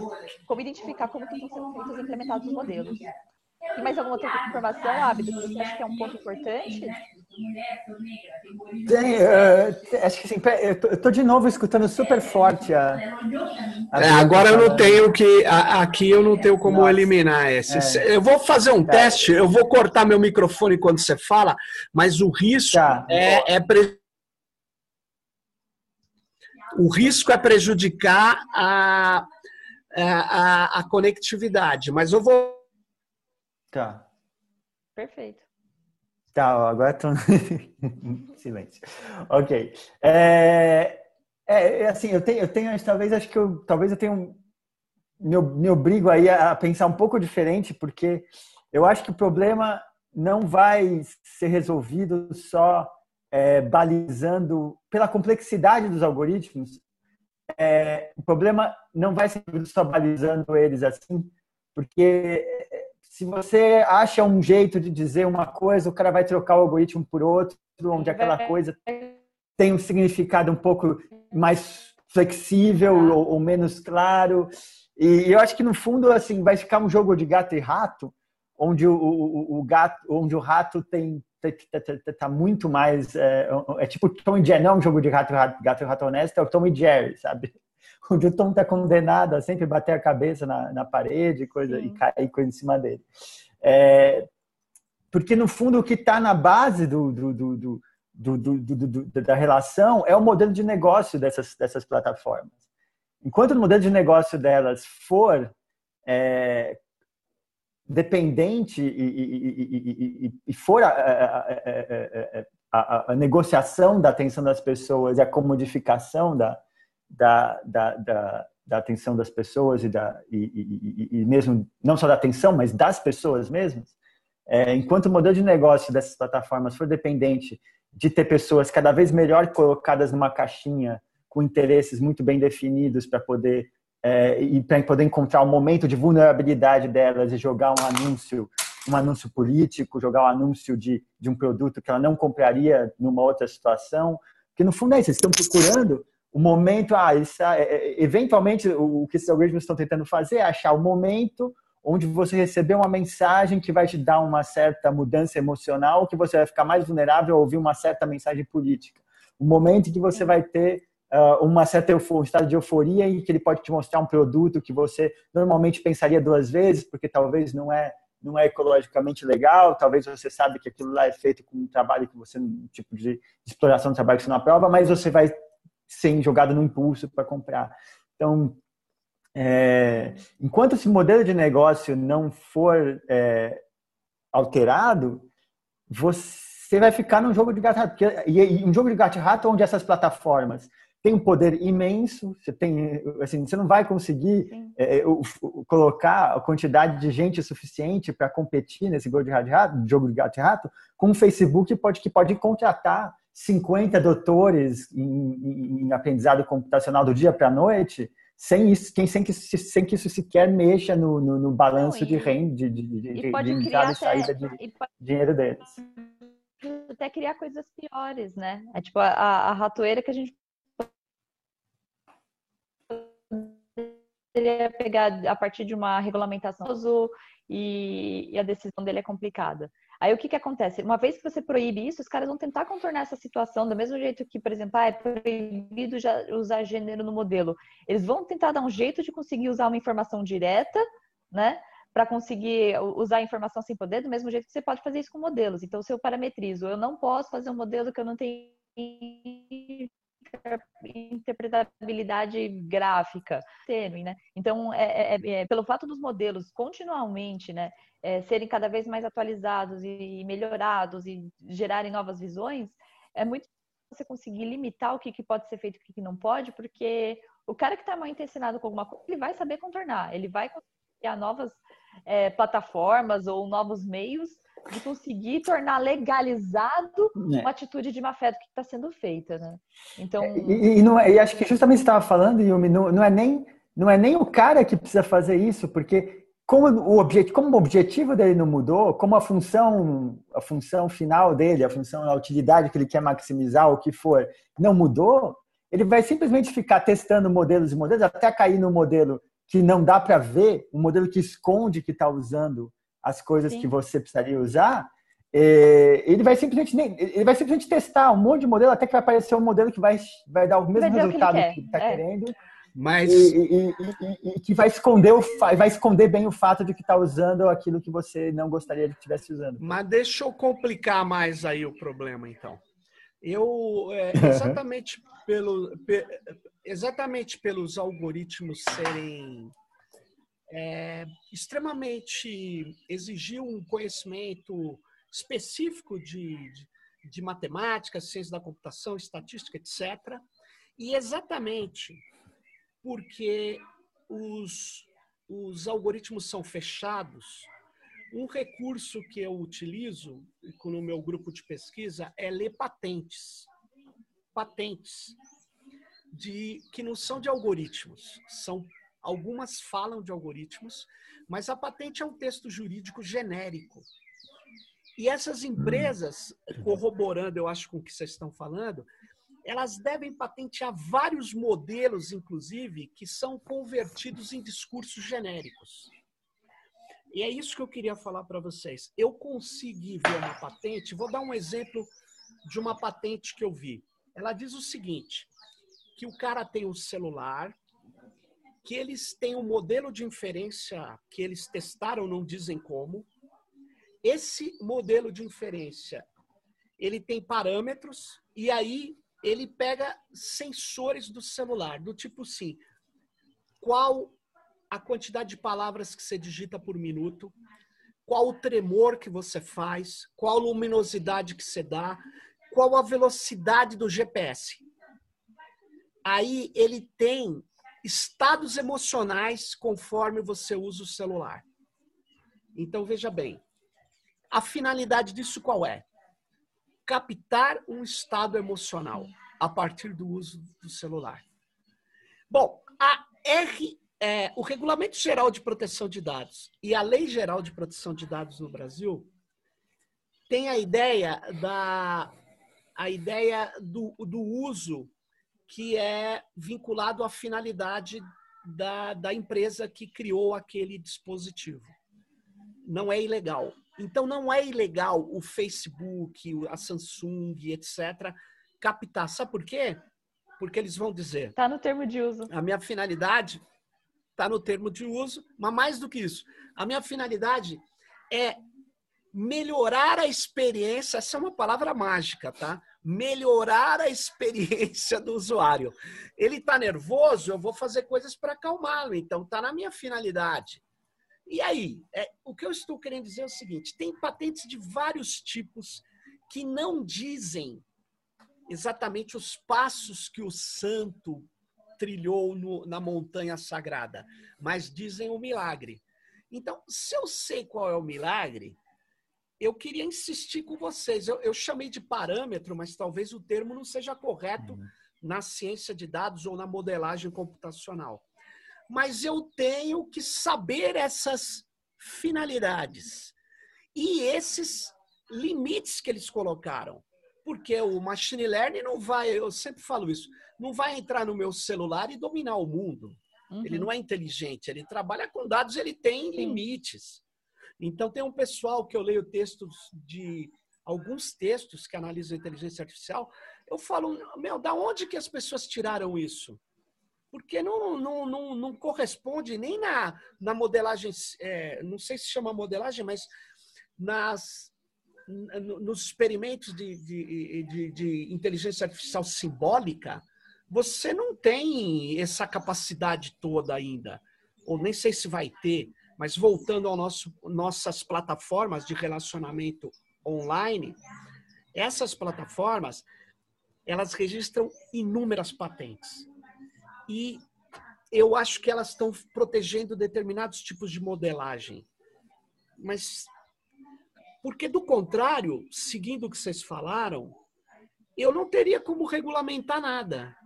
como identificar como estão sendo feitos implementados os modelos. Tem mais alguma outra informação, Ábido, que você acha que é um ponto importante? Tem, uh, acho que sim. Eu tô, de novo escutando super forte a. a é, agora eu não tenho que. A, aqui eu não tenho como Nossa. eliminar esse. É. Eu vou fazer um tá. teste, eu vou cortar meu microfone quando você fala, mas o risco tá. é, é pre... o risco é prejudicar a, a, a conectividade. Mas eu vou Tá. Perfeito. Tá, agora tô... Silêncio. Ok. É, é, é, assim, eu tenho, eu tenho, talvez, acho que eu, talvez eu tenho, me, me obrigo aí a pensar um pouco diferente, porque eu acho que o problema não vai ser resolvido só é, balizando, pela complexidade dos algoritmos, é, o problema não vai ser só balizando eles assim, porque se você acha um jeito de dizer uma coisa, o cara vai trocar o algoritmo por outro, onde aquela coisa tem um significado um pouco mais flexível ou, ou menos claro. E eu acho que no fundo assim vai ficar um jogo de gato e rato, onde o, o, o gato, onde o rato tem tá, tá, tá muito mais é, é, tipo Tom e Jerry, não é um jogo de gato, gato e rato honesto, é o Tom e Jerry, sabe? o Tom está condenado a sempre bater a cabeça na, na parede coisa, e cair coisa em cima dele. É, porque, no fundo, o que está na base do, do, do, do, da relação é o modelo de negócio dessas, dessas plataformas. Enquanto o modelo de negócio delas for é, dependente e, e, e, e for a, a, a, a, negociação da atenção das pessoas e a comodificação da, da, da, da, da atenção das pessoas e, da, e, e, e, mesmo, não só da atenção, mas das pessoas mesmas, é, enquanto o modelo de negócio dessas plataformas for dependente de ter pessoas cada vez melhor colocadas numa caixinha com interesses muito bem definidos para poder é, e para poder encontrar o um momento de vulnerabilidade delas e jogar um anúncio um anúncio político, jogar um anúncio de, de um produto que ela não compraria numa outra situação, porque no fundo é isso, eles estão procurando o momento, ah, isso, é, é, eventualmente o que esses algoritmos estão tentando fazer é achar o momento onde você receber uma mensagem que vai te dar uma certa mudança emocional, que você vai ficar mais vulnerável a ouvir uma certa mensagem política. O momento em que você vai ter uh, uma certa um estado de euforia e que ele pode te mostrar um produto que você normalmente pensaria duas vezes, porque talvez não é não é ecologicamente legal, talvez você sabe que aquilo lá é feito com um trabalho que você, um tipo de exploração de trabalho que você não aprova, mas você vai sem jogado no impulso para comprar. Então, é, enquanto esse modelo de negócio não for é, alterado, você vai ficar num jogo de gato rato. E um jogo de gato rato onde essas plataformas têm um poder imenso, você tem, assim, você não vai conseguir é, colocar a quantidade de gente suficiente para competir nesse jogo de, rato, jogo de gato e rato com o Facebook pode, que pode contratar 50 doutores em, em aprendizado computacional do dia para a noite, sem, isso, sem, que, sem que isso sequer mexa no, no, no balanço Não, de renda, de, de, de, de entrada e saída de pode, dinheiro deles. Até criar coisas piores, né? É tipo a, a ratoeira que a gente poderia pegar a partir de uma regulamentação e, e a decisão dele é complicada. Aí o que, que acontece? Uma vez que você proíbe isso, os caras vão tentar contornar essa situação, do mesmo jeito que, por exemplo, ah, é proibido usar gênero no modelo. Eles vão tentar dar um jeito de conseguir usar uma informação direta, né? Para conseguir usar a informação sem poder, do mesmo jeito que você pode fazer isso com modelos. Então, se eu parametrizo, eu não posso fazer um modelo que eu não tenho interpretabilidade gráfica, tênue, né? Então, é, é, é, pelo fato dos modelos continuamente, né, é, serem cada vez mais atualizados e melhorados e gerarem novas visões, é muito você conseguir limitar o que, que pode ser feito e o que, que não pode, porque o cara que está mal intencionado com alguma coisa, ele vai saber contornar, ele vai criar novas é, plataformas ou novos meios de conseguir tornar legalizado é. uma atitude de má fé que está sendo feita, né? Então e, e, não, é, e acho que justamente você estava falando, Yumi, não, não é nem não é nem o cara que precisa fazer isso, porque como o objetivo, como o objetivo dele não mudou, como a função, a função final dele, a função, a utilidade que ele quer maximizar, o que for, não mudou, ele vai simplesmente ficar testando modelos e modelos até cair no modelo que não dá para ver, um modelo que esconde que está usando as coisas Sim. que você precisaria usar. É, ele vai simplesmente ele vai simplesmente testar um monte de modelo até que vai aparecer um modelo que vai, vai dar o mesmo resultado que ele está é. querendo mas e, e, e, e, que vai esconder o vai esconder bem o fato de que está usando aquilo que você não gostaria de que estivesse usando. Mas deixa eu complicar mais aí o problema então. Eu é, exatamente pelo pe, exatamente pelos algoritmos serem é, extremamente exigir um conhecimento específico de, de, de matemática, ciência da computação, estatística, etc. E exatamente porque os, os algoritmos são fechados, um recurso que eu utilizo no meu grupo de pesquisa é ler patentes. Patentes de que não são de algoritmos, são algumas falam de algoritmos, mas a patente é um texto jurídico genérico. E essas empresas, corroborando, eu acho, com o que vocês estão falando, elas devem patentear vários modelos, inclusive, que são convertidos em discursos genéricos. E é isso que eu queria falar para vocês. Eu consegui ver uma patente, vou dar um exemplo de uma patente que eu vi. Ela diz o seguinte: que o cara tem um celular, que eles têm um modelo de inferência que eles testaram, não dizem como. Esse modelo de inferência, ele tem parâmetros e aí ele pega sensores do celular, do tipo assim, qual a quantidade de palavras que você digita por minuto, qual o tremor que você faz, qual a luminosidade que você dá, qual a velocidade do GPS. Aí ele tem estados emocionais conforme você usa o celular. Então veja bem, a finalidade disso qual é? captar um estado emocional a partir do uso do celular. Bom, a R, é, o Regulamento Geral de Proteção de Dados e a Lei Geral de Proteção de Dados no Brasil tem a ideia da a ideia do, do uso que é vinculado à finalidade da, da empresa que criou aquele dispositivo. Não é ilegal. Então, não é ilegal o Facebook, a Samsung, etc., captar. Sabe por quê? Porque eles vão dizer. Está no termo de uso. A minha finalidade está no termo de uso, mas mais do que isso, a minha finalidade é melhorar a experiência. Essa é uma palavra mágica, tá? Melhorar a experiência do usuário. Ele está nervoso, eu vou fazer coisas para acalmá-lo. Então, está na minha finalidade. E aí, é, o que eu estou querendo dizer é o seguinte: tem patentes de vários tipos que não dizem exatamente os passos que o santo trilhou no, na montanha sagrada, mas dizem o milagre. Então, se eu sei qual é o milagre, eu queria insistir com vocês. Eu, eu chamei de parâmetro, mas talvez o termo não seja correto uhum. na ciência de dados ou na modelagem computacional mas eu tenho que saber essas finalidades e esses limites que eles colocaram. Porque o machine learning não vai, eu sempre falo isso, não vai entrar no meu celular e dominar o mundo. Uhum. Ele não é inteligente, ele trabalha com dados, ele tem limites. Então tem um pessoal que eu leio textos de alguns textos que analisam inteligência artificial, eu falo, meu, da onde que as pessoas tiraram isso? porque não, não, não, não corresponde nem na, na modelagem, é, não sei se chama modelagem, mas nas, nos experimentos de, de, de, de inteligência artificial simbólica, você não tem essa capacidade toda ainda, ou nem sei se vai ter, mas voltando ao nosso nossas plataformas de relacionamento online, essas plataformas elas registram inúmeras patentes. E eu acho que elas estão protegendo determinados tipos de modelagem. Mas porque do contrário, seguindo o que vocês falaram, eu não teria como regulamentar nada.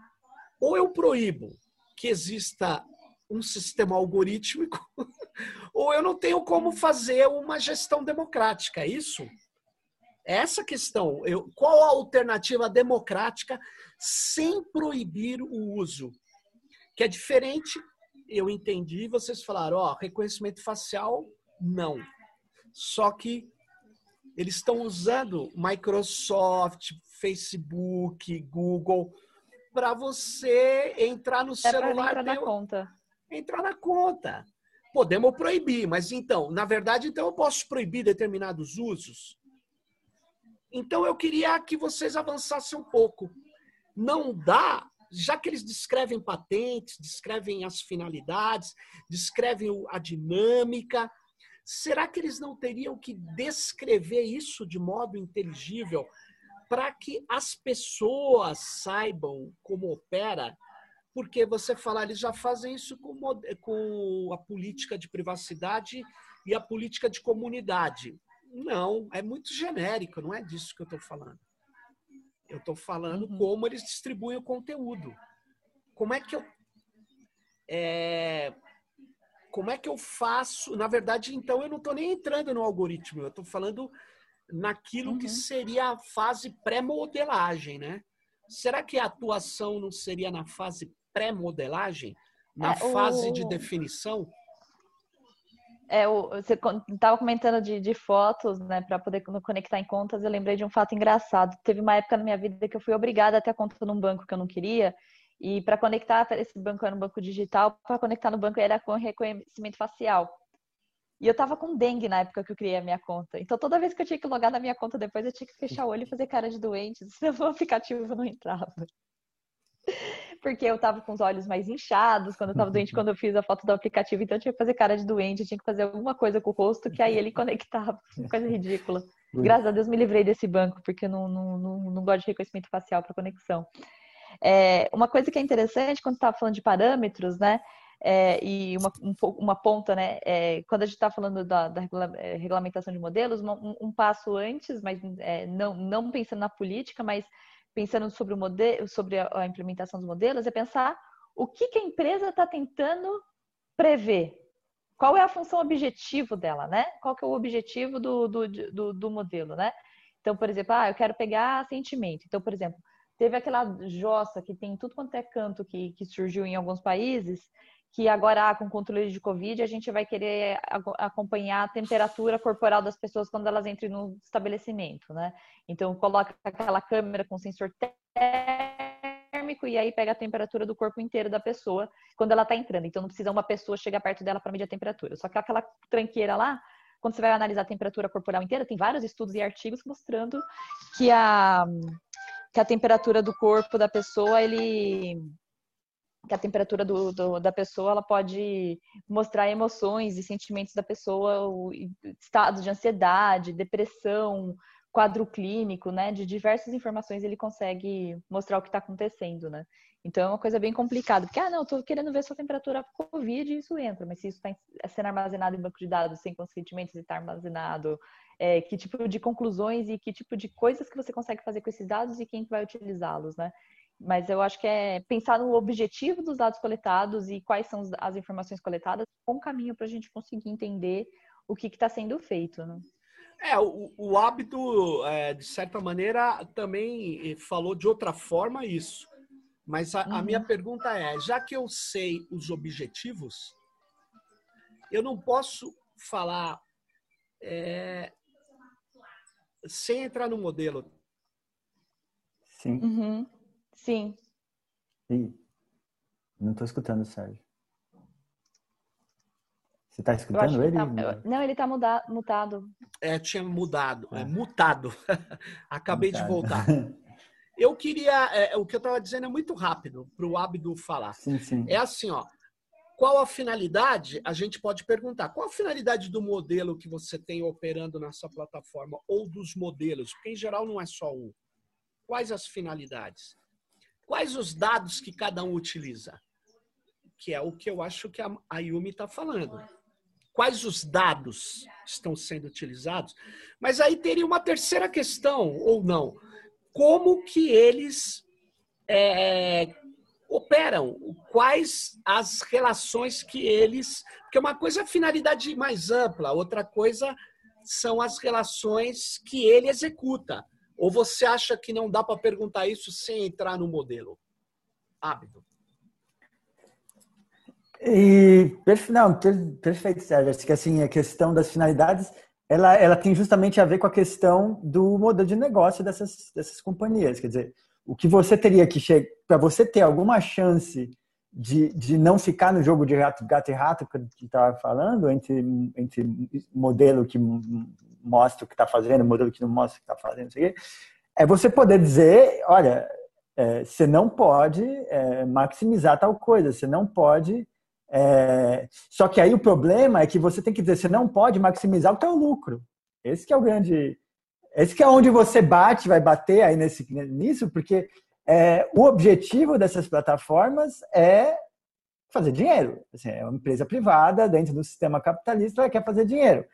Ou eu proíbo que exista um sistema algorítmico, ou eu não tenho como fazer uma gestão democrática, é isso? Essa questão, eu, qual a alternativa democrática sem proibir o uso? Que é diferente, eu entendi, vocês falaram, ó, reconhecimento facial, não. Só que eles estão usando Microsoft, Facebook, Google, para você entrar no é celular. Entrar na conta. Entrar na conta. Podemos proibir, mas então, na verdade, então eu posso proibir determinados usos. Então eu queria que vocês avançassem um pouco. Não dá, já que eles descrevem patentes, descrevem as finalidades, descrevem a dinâmica, será que eles não teriam que descrever isso de modo inteligível para que as pessoas saibam como opera, porque você falar, eles já fazem isso com, com a política de privacidade e a política de comunidade. Não, é muito genérico, não é disso que eu estou falando. Eu estou falando uhum. como eles distribuem o conteúdo. Como é que eu. É, como é que eu faço? Na verdade, então, eu não estou nem entrando no algoritmo, eu estou falando naquilo uhum. que seria a fase pré-modelagem, né? Será que a atuação não seria na fase pré-modelagem? Na é, fase o... de definição? É, o, você estava comentando de, de, fotos, né, para poder conectar em contas. Eu lembrei de um fato engraçado. Teve uma época na minha vida que eu fui obrigada a ter a conta num banco que eu não queria, e para conectar, esse banco era um banco digital, para conectar no banco era com reconhecimento facial. E eu tava com dengue na época que eu criei a minha conta. Então toda vez que eu tinha que logar na minha conta depois, eu tinha que fechar o olho e fazer cara de doente, senão o aplicativo não entrava. Porque eu tava com os olhos mais inchados quando eu tava doente, quando eu fiz a foto do aplicativo, então eu tinha que fazer cara de doente, eu tinha que fazer alguma coisa com o rosto que aí ele conectava. Coisa ridícula. Graças a Deus me livrei desse banco, porque eu não, não, não, não gosto de reconhecimento facial para conexão. É, uma coisa que é interessante quando estava falando de parâmetros, né? É, e uma, um, uma ponta, né? É, quando a gente está falando da, da, é, regulamentação de modelos, um, um passo antes, mas é, não, não pensando na política, mas pensando sobre o modelo, sobre a, implementação dos modelos, é pensar o que, que a empresa está tentando prever. Qual é a função objetivo dela, né? Qual que é o objetivo do, do, do, do modelo, né? Então, por exemplo, ah, eu quero pegar sentimento. Então, por exemplo, Teve aquela jossa que tem tudo quanto é canto que, que surgiu em alguns países, que agora, ah, com controle de Covid, a gente vai querer acompanhar a temperatura corporal das pessoas quando elas entram no estabelecimento, né? Então, coloca aquela câmera com sensor térmico e aí pega a temperatura do corpo inteiro da pessoa quando ela está entrando. Então, não precisa uma pessoa chegar perto dela para medir a temperatura. Só que aquela tranqueira lá, quando você vai analisar a temperatura corporal inteira, tem vários estudos e artigos mostrando que a que a temperatura do corpo da pessoa, ele que a temperatura do, do, da pessoa ela pode mostrar emoções e sentimentos da pessoa, estados de ansiedade, depressão, quadro clínico, né? De diversas informações ele consegue mostrar o que está acontecendo, né? Então é uma coisa bem complicada, porque ah, não, estou querendo ver sua temperatura COVID e isso entra, mas se isso está sendo armazenado em banco de dados sem consentimento, está armazenado é, que tipo de conclusões e que tipo de coisas que você consegue fazer com esses dados e quem vai utilizá-los, né? Mas eu acho que é pensar no objetivo dos dados coletados e quais são as informações coletadas, um caminho para a gente conseguir entender o que está sendo feito, né? É, o, o hábito, é, de certa maneira, também falou de outra forma isso. Mas a, uhum. a minha pergunta é: já que eu sei os objetivos, eu não posso falar é, sem entrar no modelo. Sim. Uhum. Sim. Sim. Não estou escutando, Sérgio. Você está escutando ele? Tá... Não, ele está mutado. É, tinha mudado. É, mutado. Acabei mutado. de voltar. Eu queria. É, o que eu estava dizendo é muito rápido para o Abdo falar. Sim, sim. É assim, ó. Qual a finalidade? A gente pode perguntar. Qual a finalidade do modelo que você tem operando nessa plataforma ou dos modelos? Porque em geral não é só um. Quais as finalidades? Quais os dados que cada um utiliza? Que é o que eu acho que a Yumi está falando. Quais os dados estão sendo utilizados? Mas aí teria uma terceira questão, ou não? Como que eles é, operam? Quais as relações que eles. Porque uma coisa é a finalidade mais ampla, outra coisa são as relações que ele executa. Ou você acha que não dá para perguntar isso sem entrar no modelo? Hábito. E, não, perfeito, Sérgio. Acho que assim, a questão das finalidades, ela, ela tem justamente a ver com a questão do modelo de negócio dessas, dessas companhias. Quer dizer, o que você teria que chegar, para você ter alguma chance de, de não ficar no jogo de gato e rato que estava falando, entre, entre modelo que mostra o que está fazendo, modelo que não mostra o que está fazendo, é você poder dizer, olha, é, você não pode é, maximizar tal coisa, você não pode. É... Só que aí o problema é que você tem que dizer, você não pode maximizar o teu lucro. Esse que é o grande, esse que é onde você bate, vai bater aí nesse nisso, porque é, o objetivo dessas plataformas é fazer dinheiro. Assim, é uma empresa privada dentro do sistema capitalista, ela quer fazer dinheiro.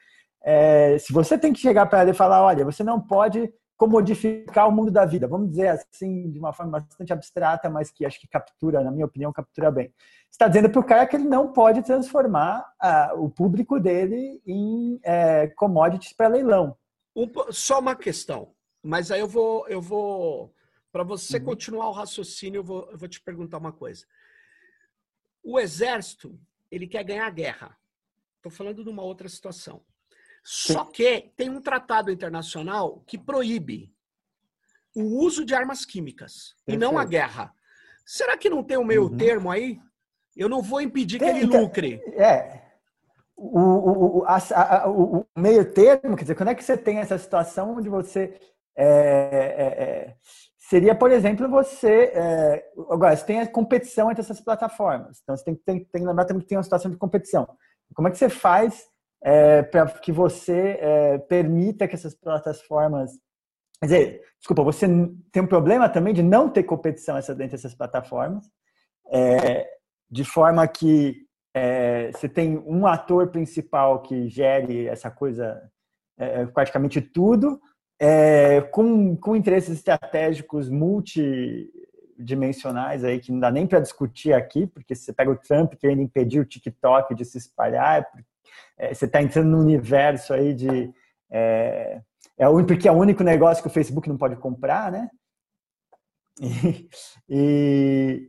É, se você tem que chegar para ela e falar, olha, você não pode comodificar o mundo da vida, vamos dizer assim, de uma forma bastante abstrata, mas que acho que captura, na minha opinião, captura bem. Está dizendo para o cara que ele não pode transformar ah, o público dele em é, commodities para leilão. Um, só uma questão, mas aí eu vou, eu vou, para você uhum. continuar o raciocínio, eu vou, eu vou te perguntar uma coisa. O exército, ele quer ganhar a guerra. Estou falando de uma outra situação. Só que tem um tratado internacional que proíbe o uso de armas químicas Perfeito. e não a guerra. Será que não tem um meio uhum. termo aí? Eu não vou impedir tem, que ele lucre. É. O, o, a, a, o, meio termo, quer dizer, quando é que você tem essa situação onde você. É, é, é, seria, por exemplo, você. É, agora, você tem a competição entre essas plataformas. Então, você tem, tem, tem que lembrar também que tem uma situação de competição. Como é que você faz é, para que você é, permita que essas plataformas. Quer dizer, desculpa, você tem um problema também de não ter competição essa, entre essas plataformas, é, de forma que é, você tem um ator principal que gere essa coisa, é, praticamente tudo, é, com, com interesses estratégicos multidimensionais aí que não dá nem para discutir aqui, porque você pega o Trump querendo impedir o TikTok de se espalhar, é, você está entrando num universo aí de. É, é o, porque é o único negócio que o Facebook não pode comprar, né? E, e,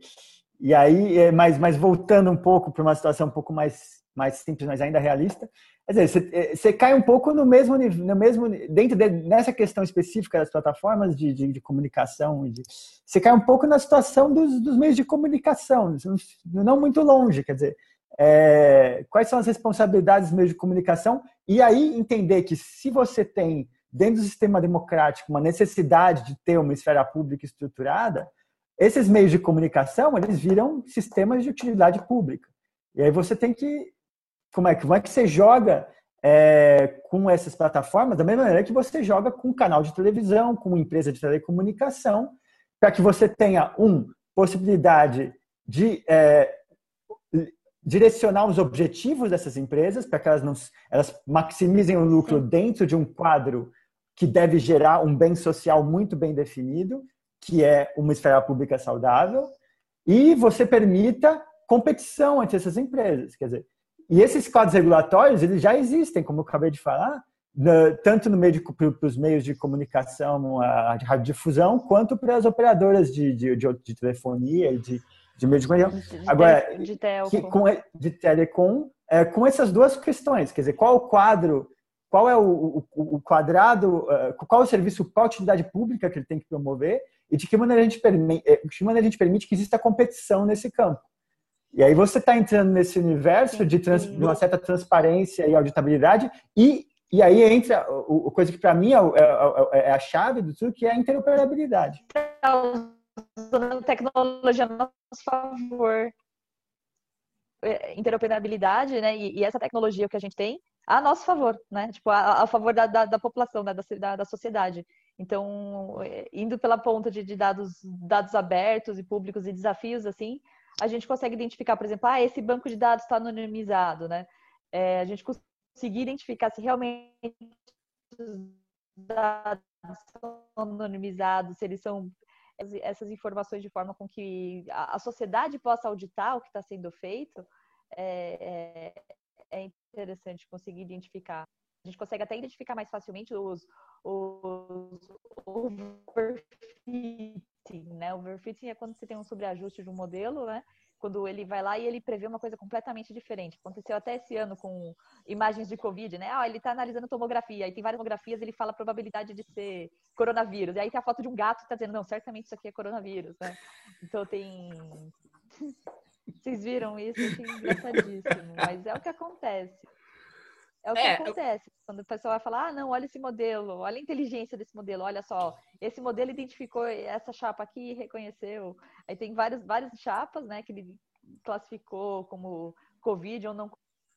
e aí, é, mas, mas voltando um pouco para uma situação um pouco mais, mais simples, mas ainda realista, quer dizer, você, é, você cai um pouco no mesmo, no mesmo dentro de, nessa questão específica das plataformas de, de, de comunicação, de, você cai um pouco na situação dos, dos meios de comunicação, não muito longe, quer dizer, é, quais são as responsabilidades dos meios de comunicação e aí entender que se você tem dentro do sistema democrático uma necessidade de ter uma esfera pública estruturada, esses meios de comunicação eles viram sistemas de utilidade pública. E aí você tem que como é que como é que você joga é, com essas plataformas da mesma maneira que você joga com um canal de televisão, com uma empresa de telecomunicação, para que você tenha um possibilidade de é, direcionar os objetivos dessas empresas para que elas, não, elas maximizem o lucro Sim. dentro de um quadro que deve gerar um bem social muito bem definido, que é uma esfera pública saudável, e você permita competição entre essas empresas. Quer dizer, e esses quadros regulatórios eles já existem, como eu acabei de falar, tanto no meio para os meios de comunicação, a, de radiodifusão, quanto para as operadoras de, de, de, de telefonia e de, de meio de comunicação. Agora, de, com, de telecom, é, com essas duas questões, quer dizer, qual o quadro, qual é o, o, o quadrado, uh, qual é o serviço, qual a utilidade pública que ele tem que promover e de que maneira a gente permite, é, de que maneira a gente permite que exista competição nesse campo. E aí você está entrando nesse universo de, trans, de, uma certa transparência e auditabilidade e e aí entra o, coisa que para mim é, é, é, é, a chave do tudo, que é a interoperabilidade. Usando tecnologia a nosso favor. É, interoperabilidade, né? E, e, essa tecnologia que a gente tem a nosso favor, né? Tipo, a, a favor da, da, da população, né? da, da, sociedade. Então, é, indo pela ponta de, de, dados, dados abertos e públicos e desafios, assim, a gente consegue identificar, por exemplo, ah, esse banco de dados está anonimizado, né? É, a gente conseguir identificar se realmente os dados são anonimizados, se eles são essas informações de forma com que a, sociedade possa auditar o que está sendo feito, é, é, é, interessante conseguir identificar. A gente consegue até identificar mais facilmente os, os overfitting, né? Overfitting é quando você tem um sobreajuste de um modelo, né? Quando ele vai lá e ele prevê uma coisa completamente diferente. Aconteceu até esse ano com imagens de Covid, né? Ah, ele está analisando tomografia, e tem várias tomografias, ele fala a probabilidade de ser coronavírus. E aí tem a foto de um gato que está dizendo, não, certamente isso aqui é coronavírus, né? Então tem. Vocês viram isso? Achei engraçadíssimo, mas é o que acontece. É o que é, acontece. Eu... Quando o pessoal vai falar, ah, não, olha esse modelo, olha a inteligência desse modelo, olha só, esse modelo identificou essa chapa aqui e reconheceu. Aí tem várias, várias chapas, né, que ele classificou como Covid ou não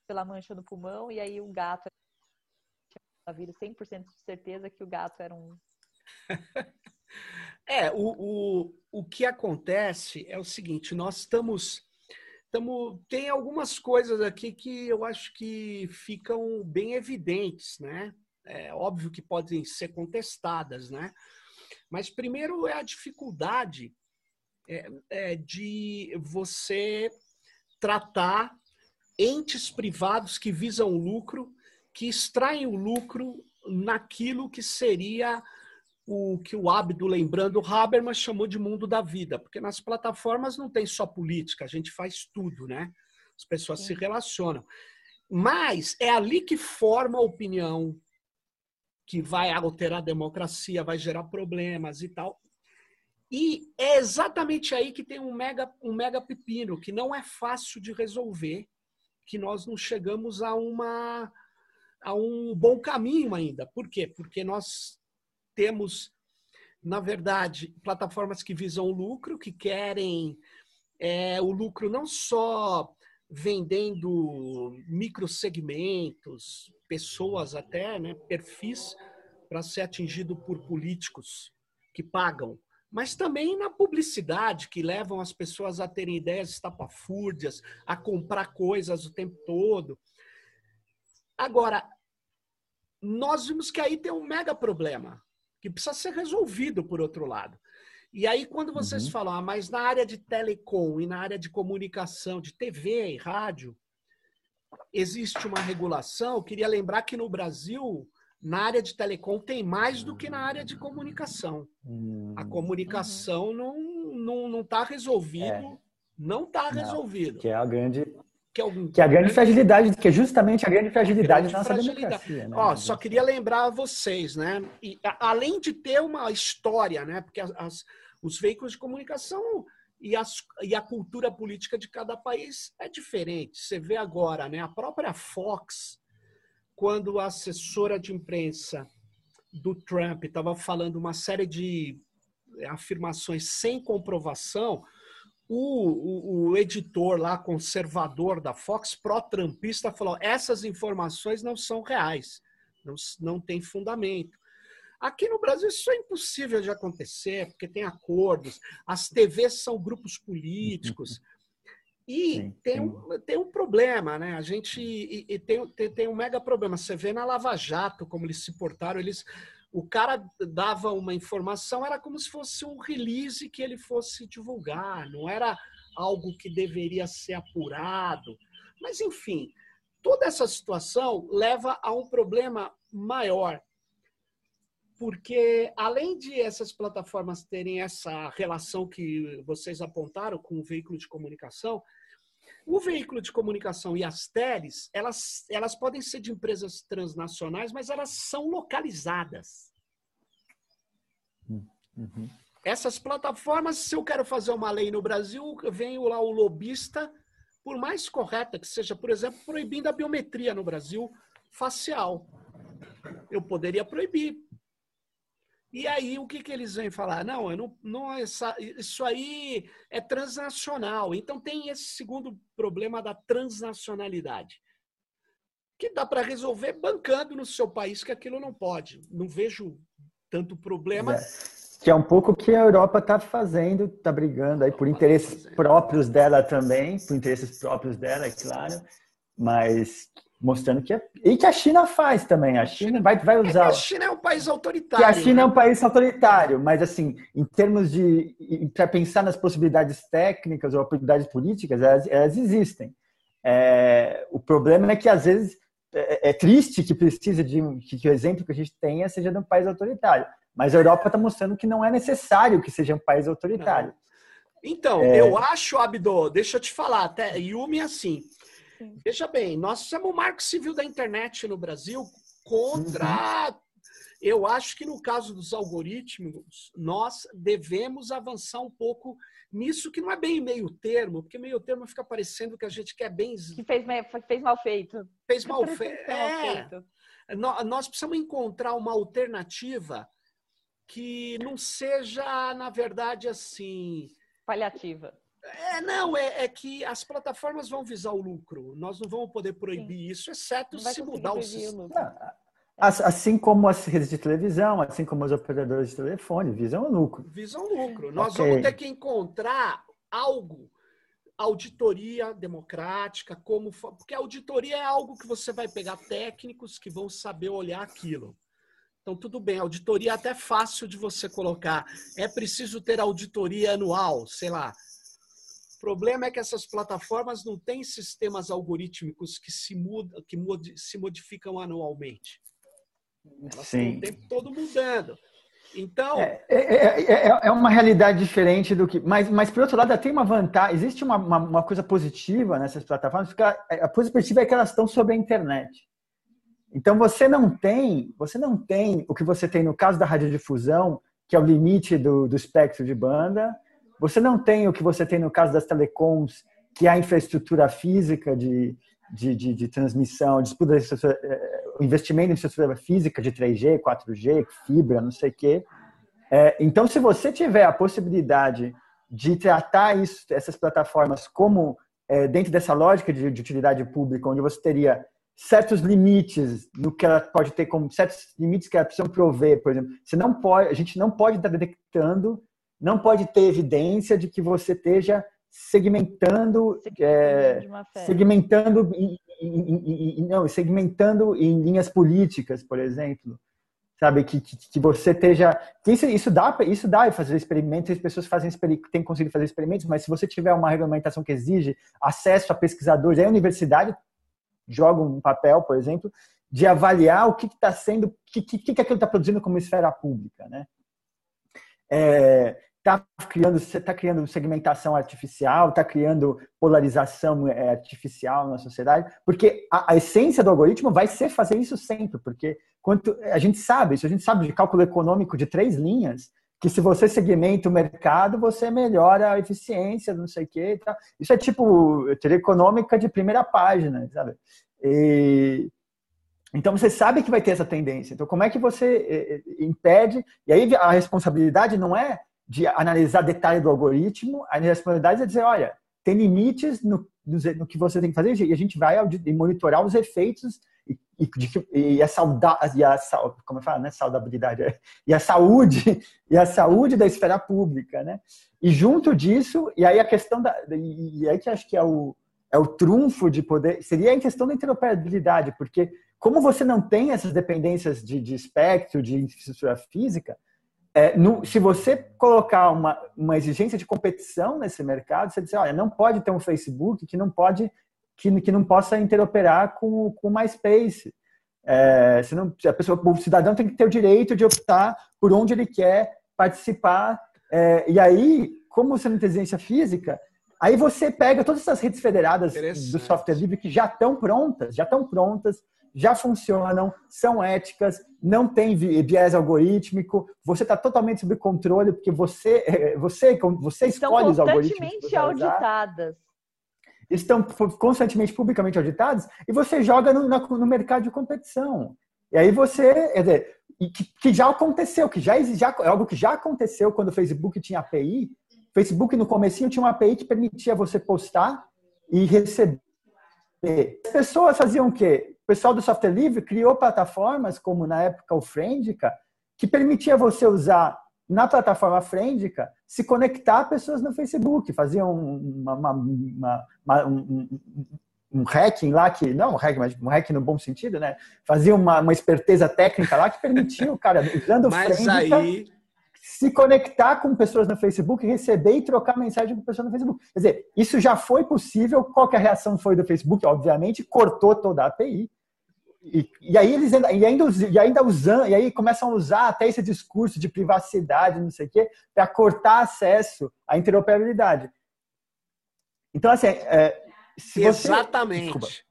pela mancha no pulmão, e aí o gato vírus 100% de certeza que o gato era um. é, o, o, o que acontece é o seguinte: nós estamos tamo, tem algumas coisas aqui que eu acho que ficam bem evidentes, né? É óbvio que podem ser contestadas, né? Mas primeiro é a dificuldade é, é de você tratar entes privados que visam lucro, que extraem o lucro naquilo que seria o que o Abdo, lembrando o Habermas, chamou de mundo da vida, porque nas plataformas não tem só política, a gente faz tudo, né? As pessoas se relacionam. Mas é ali que forma a opinião, que vai alterar a democracia, vai gerar problemas e tal. E é exatamente aí que tem um mega, um mega pepino, que não é fácil de resolver, que nós não chegamos a, uma, a um bom caminho ainda. Por quê? Porque nós temos, na verdade, plataformas que visam lucro, que querem é, o lucro não só vendendo microsegmentos, pessoas até, né, perfis, para ser atingido por políticos que pagam, mas também na publicidade, que levam as pessoas a terem ideias estapafúrdias, a comprar coisas o tempo todo. Agora, nós vimos que aí tem um mega problema que precisa ser resolvido por outro lado. E aí, quando vocês uhum. falam, ah, mas na área de telecom e na área de comunicação, de TV e rádio, existe uma regulação, eu queria lembrar que no Brasil, na área de telecom, tem mais do que na área de comunicação. Uhum. A comunicação uhum. não está não, não tá resolvido, é. não está resolvido. Que é a grande que é, que é a grande fragilidade, que é justamente a grande fragilidade da nossa democracia. Né? Ó, só queria lembrar a vocês, né? E, a, além de ter uma história, né? Porque as, as, os veículos de comunicação e, as, e a cultura política de cada país é diferente. Você vê agora, né? A própria Fox, quando a assessora de imprensa do Trump estava falando uma série de afirmações sem comprovação, o, o, o, editor lá, conservador da Fox, pró-trampista, falou: essas informações não são reais, não, não tem fundamento. Aqui no Brasil isso é impossível de acontecer, porque tem acordos, as TVs são grupos políticos. E sim, tem, um, tem um problema, né? A gente e, e tem, tem, tem um mega problema. Você vê na Lava Jato como eles se portaram, eles o cara dava uma informação, era como se fosse um release que ele fosse divulgar, não era algo que deveria ser apurado. Mas, enfim, toda essa situação leva a um problema maior. Porque, além de essas plataformas terem essa relação que vocês apontaram com o veículo de comunicação, o veículo de comunicação e as teles, elas, elas podem ser de empresas transnacionais, mas elas são localizadas. Uhum. Essas plataformas, se eu quero fazer uma lei no Brasil, vem lá o lobista, por mais correta que seja, por exemplo, proibindo a biometria no Brasil facial. Eu poderia proibir. E aí, o que, que eles vêm falar? Não, eu não, não essa, isso aí é transnacional. Então, tem esse segundo problema da transnacionalidade, que dá para resolver bancando no seu país, que aquilo não pode. Não vejo tanto problema. É. Que é um pouco o que a Europa está fazendo, está brigando aí por interesses tá próprios dela também, por interesses próprios dela, é claro, mas mostrando que é, e que a China faz também. A China vai, vai usar. É a China é um país autoritário. Que a China né? é um país autoritário, mas assim, em termos de para pensar nas possibilidades técnicas ou oportunidades políticas, elas, elas existem. É, o problema é que às vezes é, é triste que precisa de que, que, o exemplo que a gente tenha seja de um país autoritário, mas a Europa está mostrando que não é necessário que seja um país autoritário. Não. Então, é. eu acho, Abdo, deixa eu te falar, até Yumi assim, Sim. Veja bem, nós temos o marco civil da internet no Brasil contra. Uhum. Eu acho que no caso dos algoritmos, nós devemos avançar um pouco nisso, que não é bem meio termo, porque meio termo fica parecendo que a gente quer bem. Que fez, fez mal feito. Fez mal, fe... é. feito. Nós precisamos encontrar uma alternativa que não seja, na verdade, assim. Paliativa. É, não, é, é, que as plataformas vão visar o lucro. Nós não vamos poder proibir Sim. isso, exceto se mudar o sistema. Assim como as redes de televisão, assim como os operadores de telefone, visam o lucro. Visam o lucro. Nós okay. vamos ter que encontrar algo, auditoria democrática, como porque a auditoria é algo que você vai pegar técnicos que vão saber olhar aquilo. Então, tudo bem, auditoria é até fácil de você colocar. É preciso ter auditoria anual, sei lá, problema é que essas plataformas não têm sistemas algorítmicos que se, muda, que mod, se modificam anualmente. Elas Sim. estão o tempo todo mudando. Então. É, é, é, é, uma realidade diferente do que. Mas, mas por outro lado, tem uma vantagem. Existe uma, uma, uma coisa positiva nessas plataformas, porque a, a coisa positiva é que elas estão sobre a internet. Então você não tem, você não tem o que você tem no caso da radiodifusão, que é o limite do, do espectro de banda, você não tem o que você tem no caso das telecoms, que é a infraestrutura física de, de, de, de transmissão, de eh, investimento em infraestrutura física de 3G, 4G, fibra, não sei o quê. É, então, se você tiver a possibilidade de tratar isso, essas plataformas como é, dentro dessa lógica de, de, utilidade pública, onde você teria certos limites no que ela pode ter como certos limites que ela precisa prover, por exemplo, você não pode, a gente não pode estar detectando não pode ter evidência de que você esteja segmentando, é, segmentando, em, em, em, não, segmentando em linhas políticas, por exemplo, sabe que, que, que você esteja, que isso, isso dá, isso dá fazer experimentos, as pessoas fazem têm conseguido fazer experimentos, mas se você tiver uma regulamentação que exige acesso a pesquisadores, aí a universidade joga um papel, por exemplo, de avaliar o que está sendo, o que, que, que aquilo está produzindo como esfera pública, né? É, está criando, está criando segmentação artificial, está criando polarização é, artificial na sociedade, porque a, a, essência do algoritmo vai ser fazer isso sempre, porque quanto a gente sabe, isso a gente sabe de cálculo econômico de três linhas, que se você segmenta o mercado, você melhora a eficiência, não sei o quê. Tá? Isso é tipo teoria econômica de primeira página, sabe? E, então você sabe que vai ter essa tendência. Então como é que você é, é, impede? E aí a responsabilidade não é de analisar detalhe do algoritmo, a responsabilidade é dizer, olha, tem limites no, no, que você tem que fazer e a gente vai monitorar os efeitos e, e, e a e a, como né, saudabilidade, é, e a saúde, e a saúde da esfera pública, né? E junto disso, e aí a questão da, e aí que acho que é o, é o trunfo de poder, seria a questão da interoperabilidade, porque como você não tem essas dependências de, de espectro, de infraestrutura física, é, no, se você colocar uma, uma exigência de competição nesse mercado, você diz, olha, não pode ter um Facebook que não pode que, que não possa interoperar com, com o MySpace. É, senão, a pessoa, o cidadão tem que ter o direito de optar por onde ele quer participar. É, e aí, como você não tem exigência física, aí você pega todas essas redes federadas do software livre que já estão prontas, já estão prontas, já funcionam, são éticas, não tem viés algorítmico, você está totalmente sob controle, porque você, você, você escolhe os algoritmos. Estão constantemente auditadas. Estão constantemente publicamente auditadas e você joga no, no mercado de competição. E aí você, quer dizer, que, que, já aconteceu, que já, já é algo que já aconteceu quando o Facebook tinha API. Facebook no comecinho tinha uma API que permitia você postar e receber. As pessoas faziam o quê? O pessoal do software livre criou plataformas, como na época o Friendica, que permitia você usar na plataforma Friendica se conectar a pessoas no Facebook, faziam uma, uma, uma, um, um hacking lá que, não um hacking, mas um hacking no bom sentido, né? Fazia uma, uma esperteza técnica lá que permitia o cara, usando mas Friendica, aí... se conectar com pessoas no Facebook, receber e trocar mensagem com pessoas no Facebook. Quer dizer, isso já foi possível. Qual que a reação foi do Facebook? Obviamente, cortou toda a API. E, e, aí eles ainda, e ainda, e ainda usam, e aí começam a usar até esse discurso de privacidade, não sei o quê, para cortar acesso à interoperabilidade. Então, assim, é, Exatamente. Você...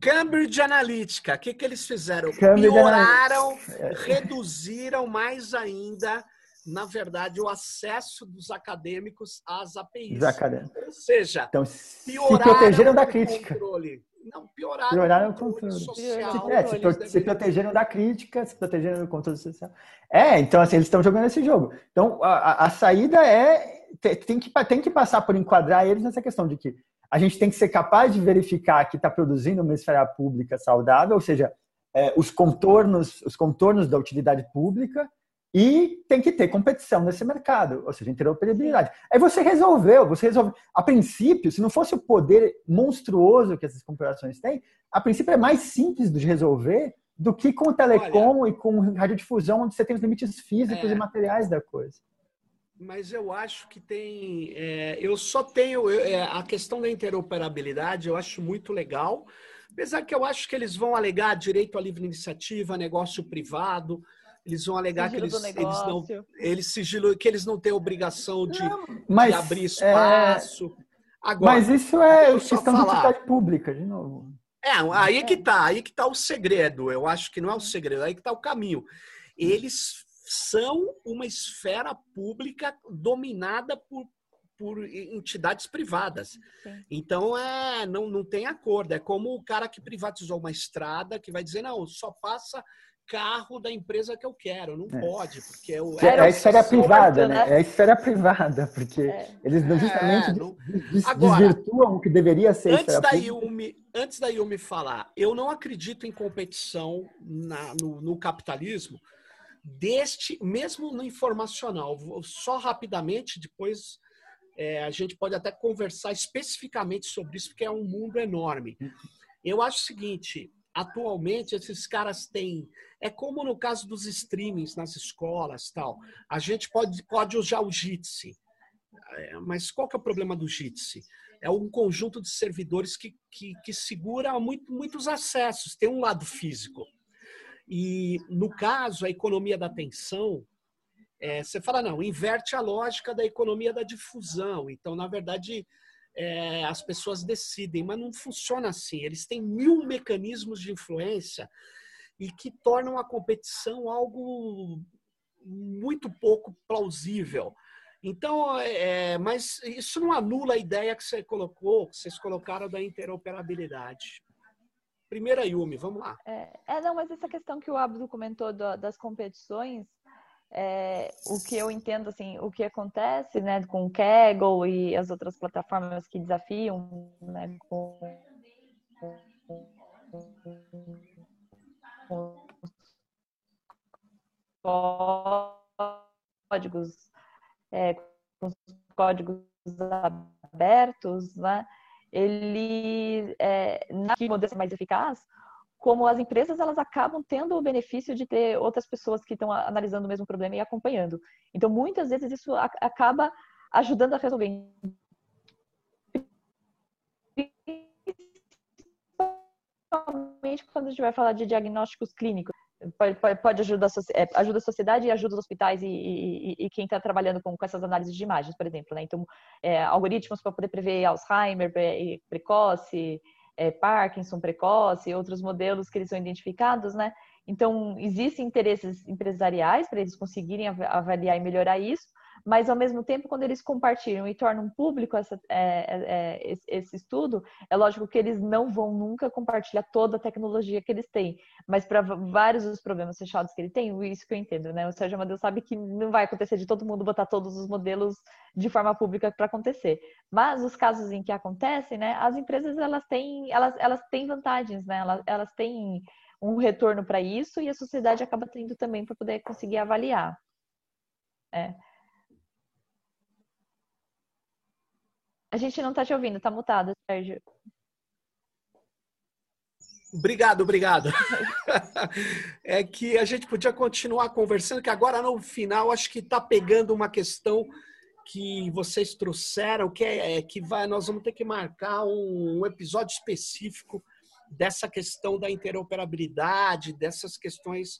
Cambridge Analytica, o que, que eles fizeram? Cambridge Pioraram, reduziram mais ainda, na verdade, o acesso dos acadêmicos às APIs. acadêmicos. Ou seja, então, se protegeram da crítica. Controle. Não, pioraram, pioraram o controle, social. É, se, pro, se, protegeram da crítica, se protegeram do controle social. É, então assim, eles estão jogando esse jogo. Então, a, a saída é tem que, tem que passar por enquadrar eles nessa questão de que a gente tem que ser capaz de verificar que está produzindo uma esfera pública saudável, ou seja, é, os contornos, os contornos da utilidade pública, e tem que ter competição nesse mercado, ou seja, interoperabilidade. Aí você resolveu, você resolveu. A princípio, se não fosse o poder monstruoso que essas corporações têm, a princípio é mais simples de resolver do que com o telecom Olha, e com radiodifusão, onde você tem os limites físicos é, e materiais da coisa. Mas eu acho que tem. É, eu só tenho. É, a questão da interoperabilidade eu acho muito legal. Apesar que eu acho que eles vão alegar direito à livre iniciativa, negócio privado. Eles vão alegar sigilo que eles, eles não. Eles sigilo, que eles não têm obrigação de, mas, de abrir é, espaço. É... Agora, mas isso é questão falar. de utilidade pública, de novo. É, aí que tá, aí que tá o segredo. Eu acho que não é o segredo, aí que tá o caminho. Eles são uma esfera pública dominada por, por entidades privadas. Sim. Então, é, não, não tem acordo. É como o cara que privatizou uma estrada que vai dizer, não, só passa carro da empresa que eu quero. Não é. pode, porque eu é a esfera privada, né? né? É a esfera privada, porque é. eles justamente é, não... Agora, desvirtuam o que deveria ser antes da Yumi, Antes da Yumi falar, eu não acredito em competição na, no, no capitalismo, deste, mesmo no informacional, só rapidamente, depois é, a gente pode até conversar especificamente sobre isso, porque é um mundo enorme. Eu acho o seguinte: atualmente esses caras têm. É como no caso dos streamings nas escolas tal. A gente pode, pode usar o Jitsi. É, mas qual que é o problema do Jitsi? É um conjunto de servidores que, que, que segura muito, muitos acessos. Tem um lado físico. E, no caso, a economia da atenção, é, você fala, não, inverte a lógica da economia da difusão. Então, na verdade, é, as pessoas decidem, mas não funciona assim. Eles têm mil mecanismos de influência e que tornam a competição algo muito pouco plausível. Então, é, mas isso não anula a ideia que você colocou, que vocês colocaram da interoperabilidade. Primeira Yumi, vamos lá. É, é, não, mas essa questão que o Abdo comentou do, das competições, é, o que eu entendo, assim, o que acontece, né, com o Kaggle e as outras plataformas que desafiam, né, com, com códigos, é, com códigos abertos, né, ele, é, na modelo mais eficaz, como as empresas elas acabam tendo o benefício de ter outras pessoas que estão analisando o mesmo problema e acompanhando. Então, muitas vezes isso acaba ajudando a resolver. Principalmente quando a gente vai falar de diagnósticos clínicos pode, pode, ajudar é, ajuda a sociedade e ajuda os hospitais e, e, e quem está trabalhando com, com, essas análises de imagens, por exemplo. Né? Então, é, algoritmos para poder prever Alzheimer precoce, é, Parkinson precoce, outros modelos que eles são identificados, né? Então, existem interesses empresariais para eles conseguirem avaliar e melhorar isso, mas ao mesmo tempo, quando eles compartilham e tornam público essa, é, é, esse estudo, é lógico que eles não vão nunca compartilhar toda a tecnologia que eles têm, mas para vários dos problemas fechados que ele tem, isso que eu entendo, né? O Sérgio Amadeu sabe que não vai acontecer de todo mundo botar todos os modelos de forma pública para acontecer, mas os casos em que acontecem, né? As empresas elas têm, elas, elas têm vantagens, né? Elas, elas têm um retorno para isso e a sociedade acaba tendo também para poder conseguir avaliar. É. A gente não está te ouvindo, está mutado, Sérgio. Obrigado, obrigado. é que a gente podia continuar conversando, que agora no final acho que está pegando uma questão que vocês trouxeram, que é, é que vai, nós vamos ter que marcar um episódio específico dessa questão da interoperabilidade, dessas questões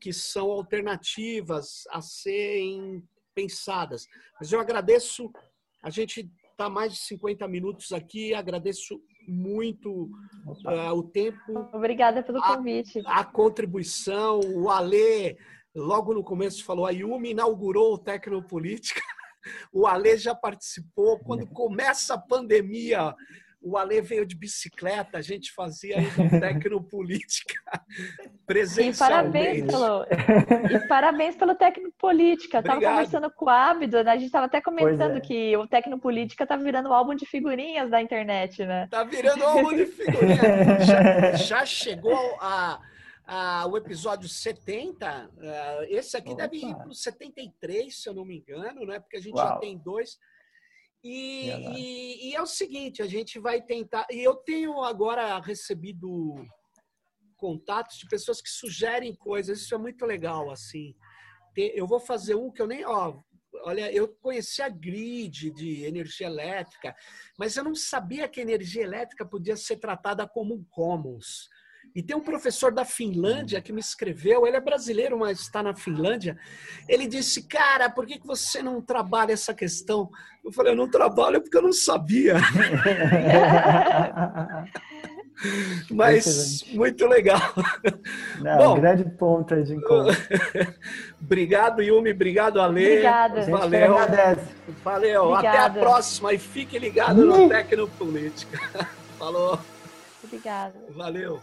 que são alternativas a serem pensadas. Mas eu agradeço, a gente está mais de 50 minutos aqui, agradeço muito uh, o tempo. Obrigada pelo convite. A, a contribuição, o Alê, logo no começo falou, a Yumi inaugurou o Tecnopolítica, o Alê já participou, quando começa a pandemia, o Ale veio de bicicleta, a gente fazia ainda Tecnopolítica presencialmente. E parabéns pelo, e parabéns pelo Tecnopolítica. Estava conversando com o Ábido, né? a gente estava até comentando é. que o Tecnopolítica está virando um álbum de figurinhas da internet, né? Está virando um álbum de figurinhas. já, já chegou a, a, o episódio 70. Uh, esse aqui Opa. deve ir para o 73, se eu não me engano, né? Porque a gente Uau. já tem dois. E, e, e, é o seguinte, a gente vai tentar. E eu tenho agora recebido contatos de pessoas que sugerem coisas. Isso é muito legal, assim. Eu vou fazer um que eu nem. Ó, olha, eu conheci a grid de energia elétrica, mas eu não sabia que energia elétrica podia ser tratada como um commons. E tem um professor da Finlândia que me escreveu, ele é brasileiro, mas está na Finlândia. Ele disse, cara, por que, que você não trabalha essa questão? Eu falei, eu não trabalho porque eu não sabia. Mas muito legal. Não, Bom, grande ponto de encontro. obrigado, Yumi. Obrigado, Ale. Obrigada. Valeu. Valeu. Obrigada. Até a próxima. E fique ligado no Tecnopolítica. Falou. Obrigada. Valeu.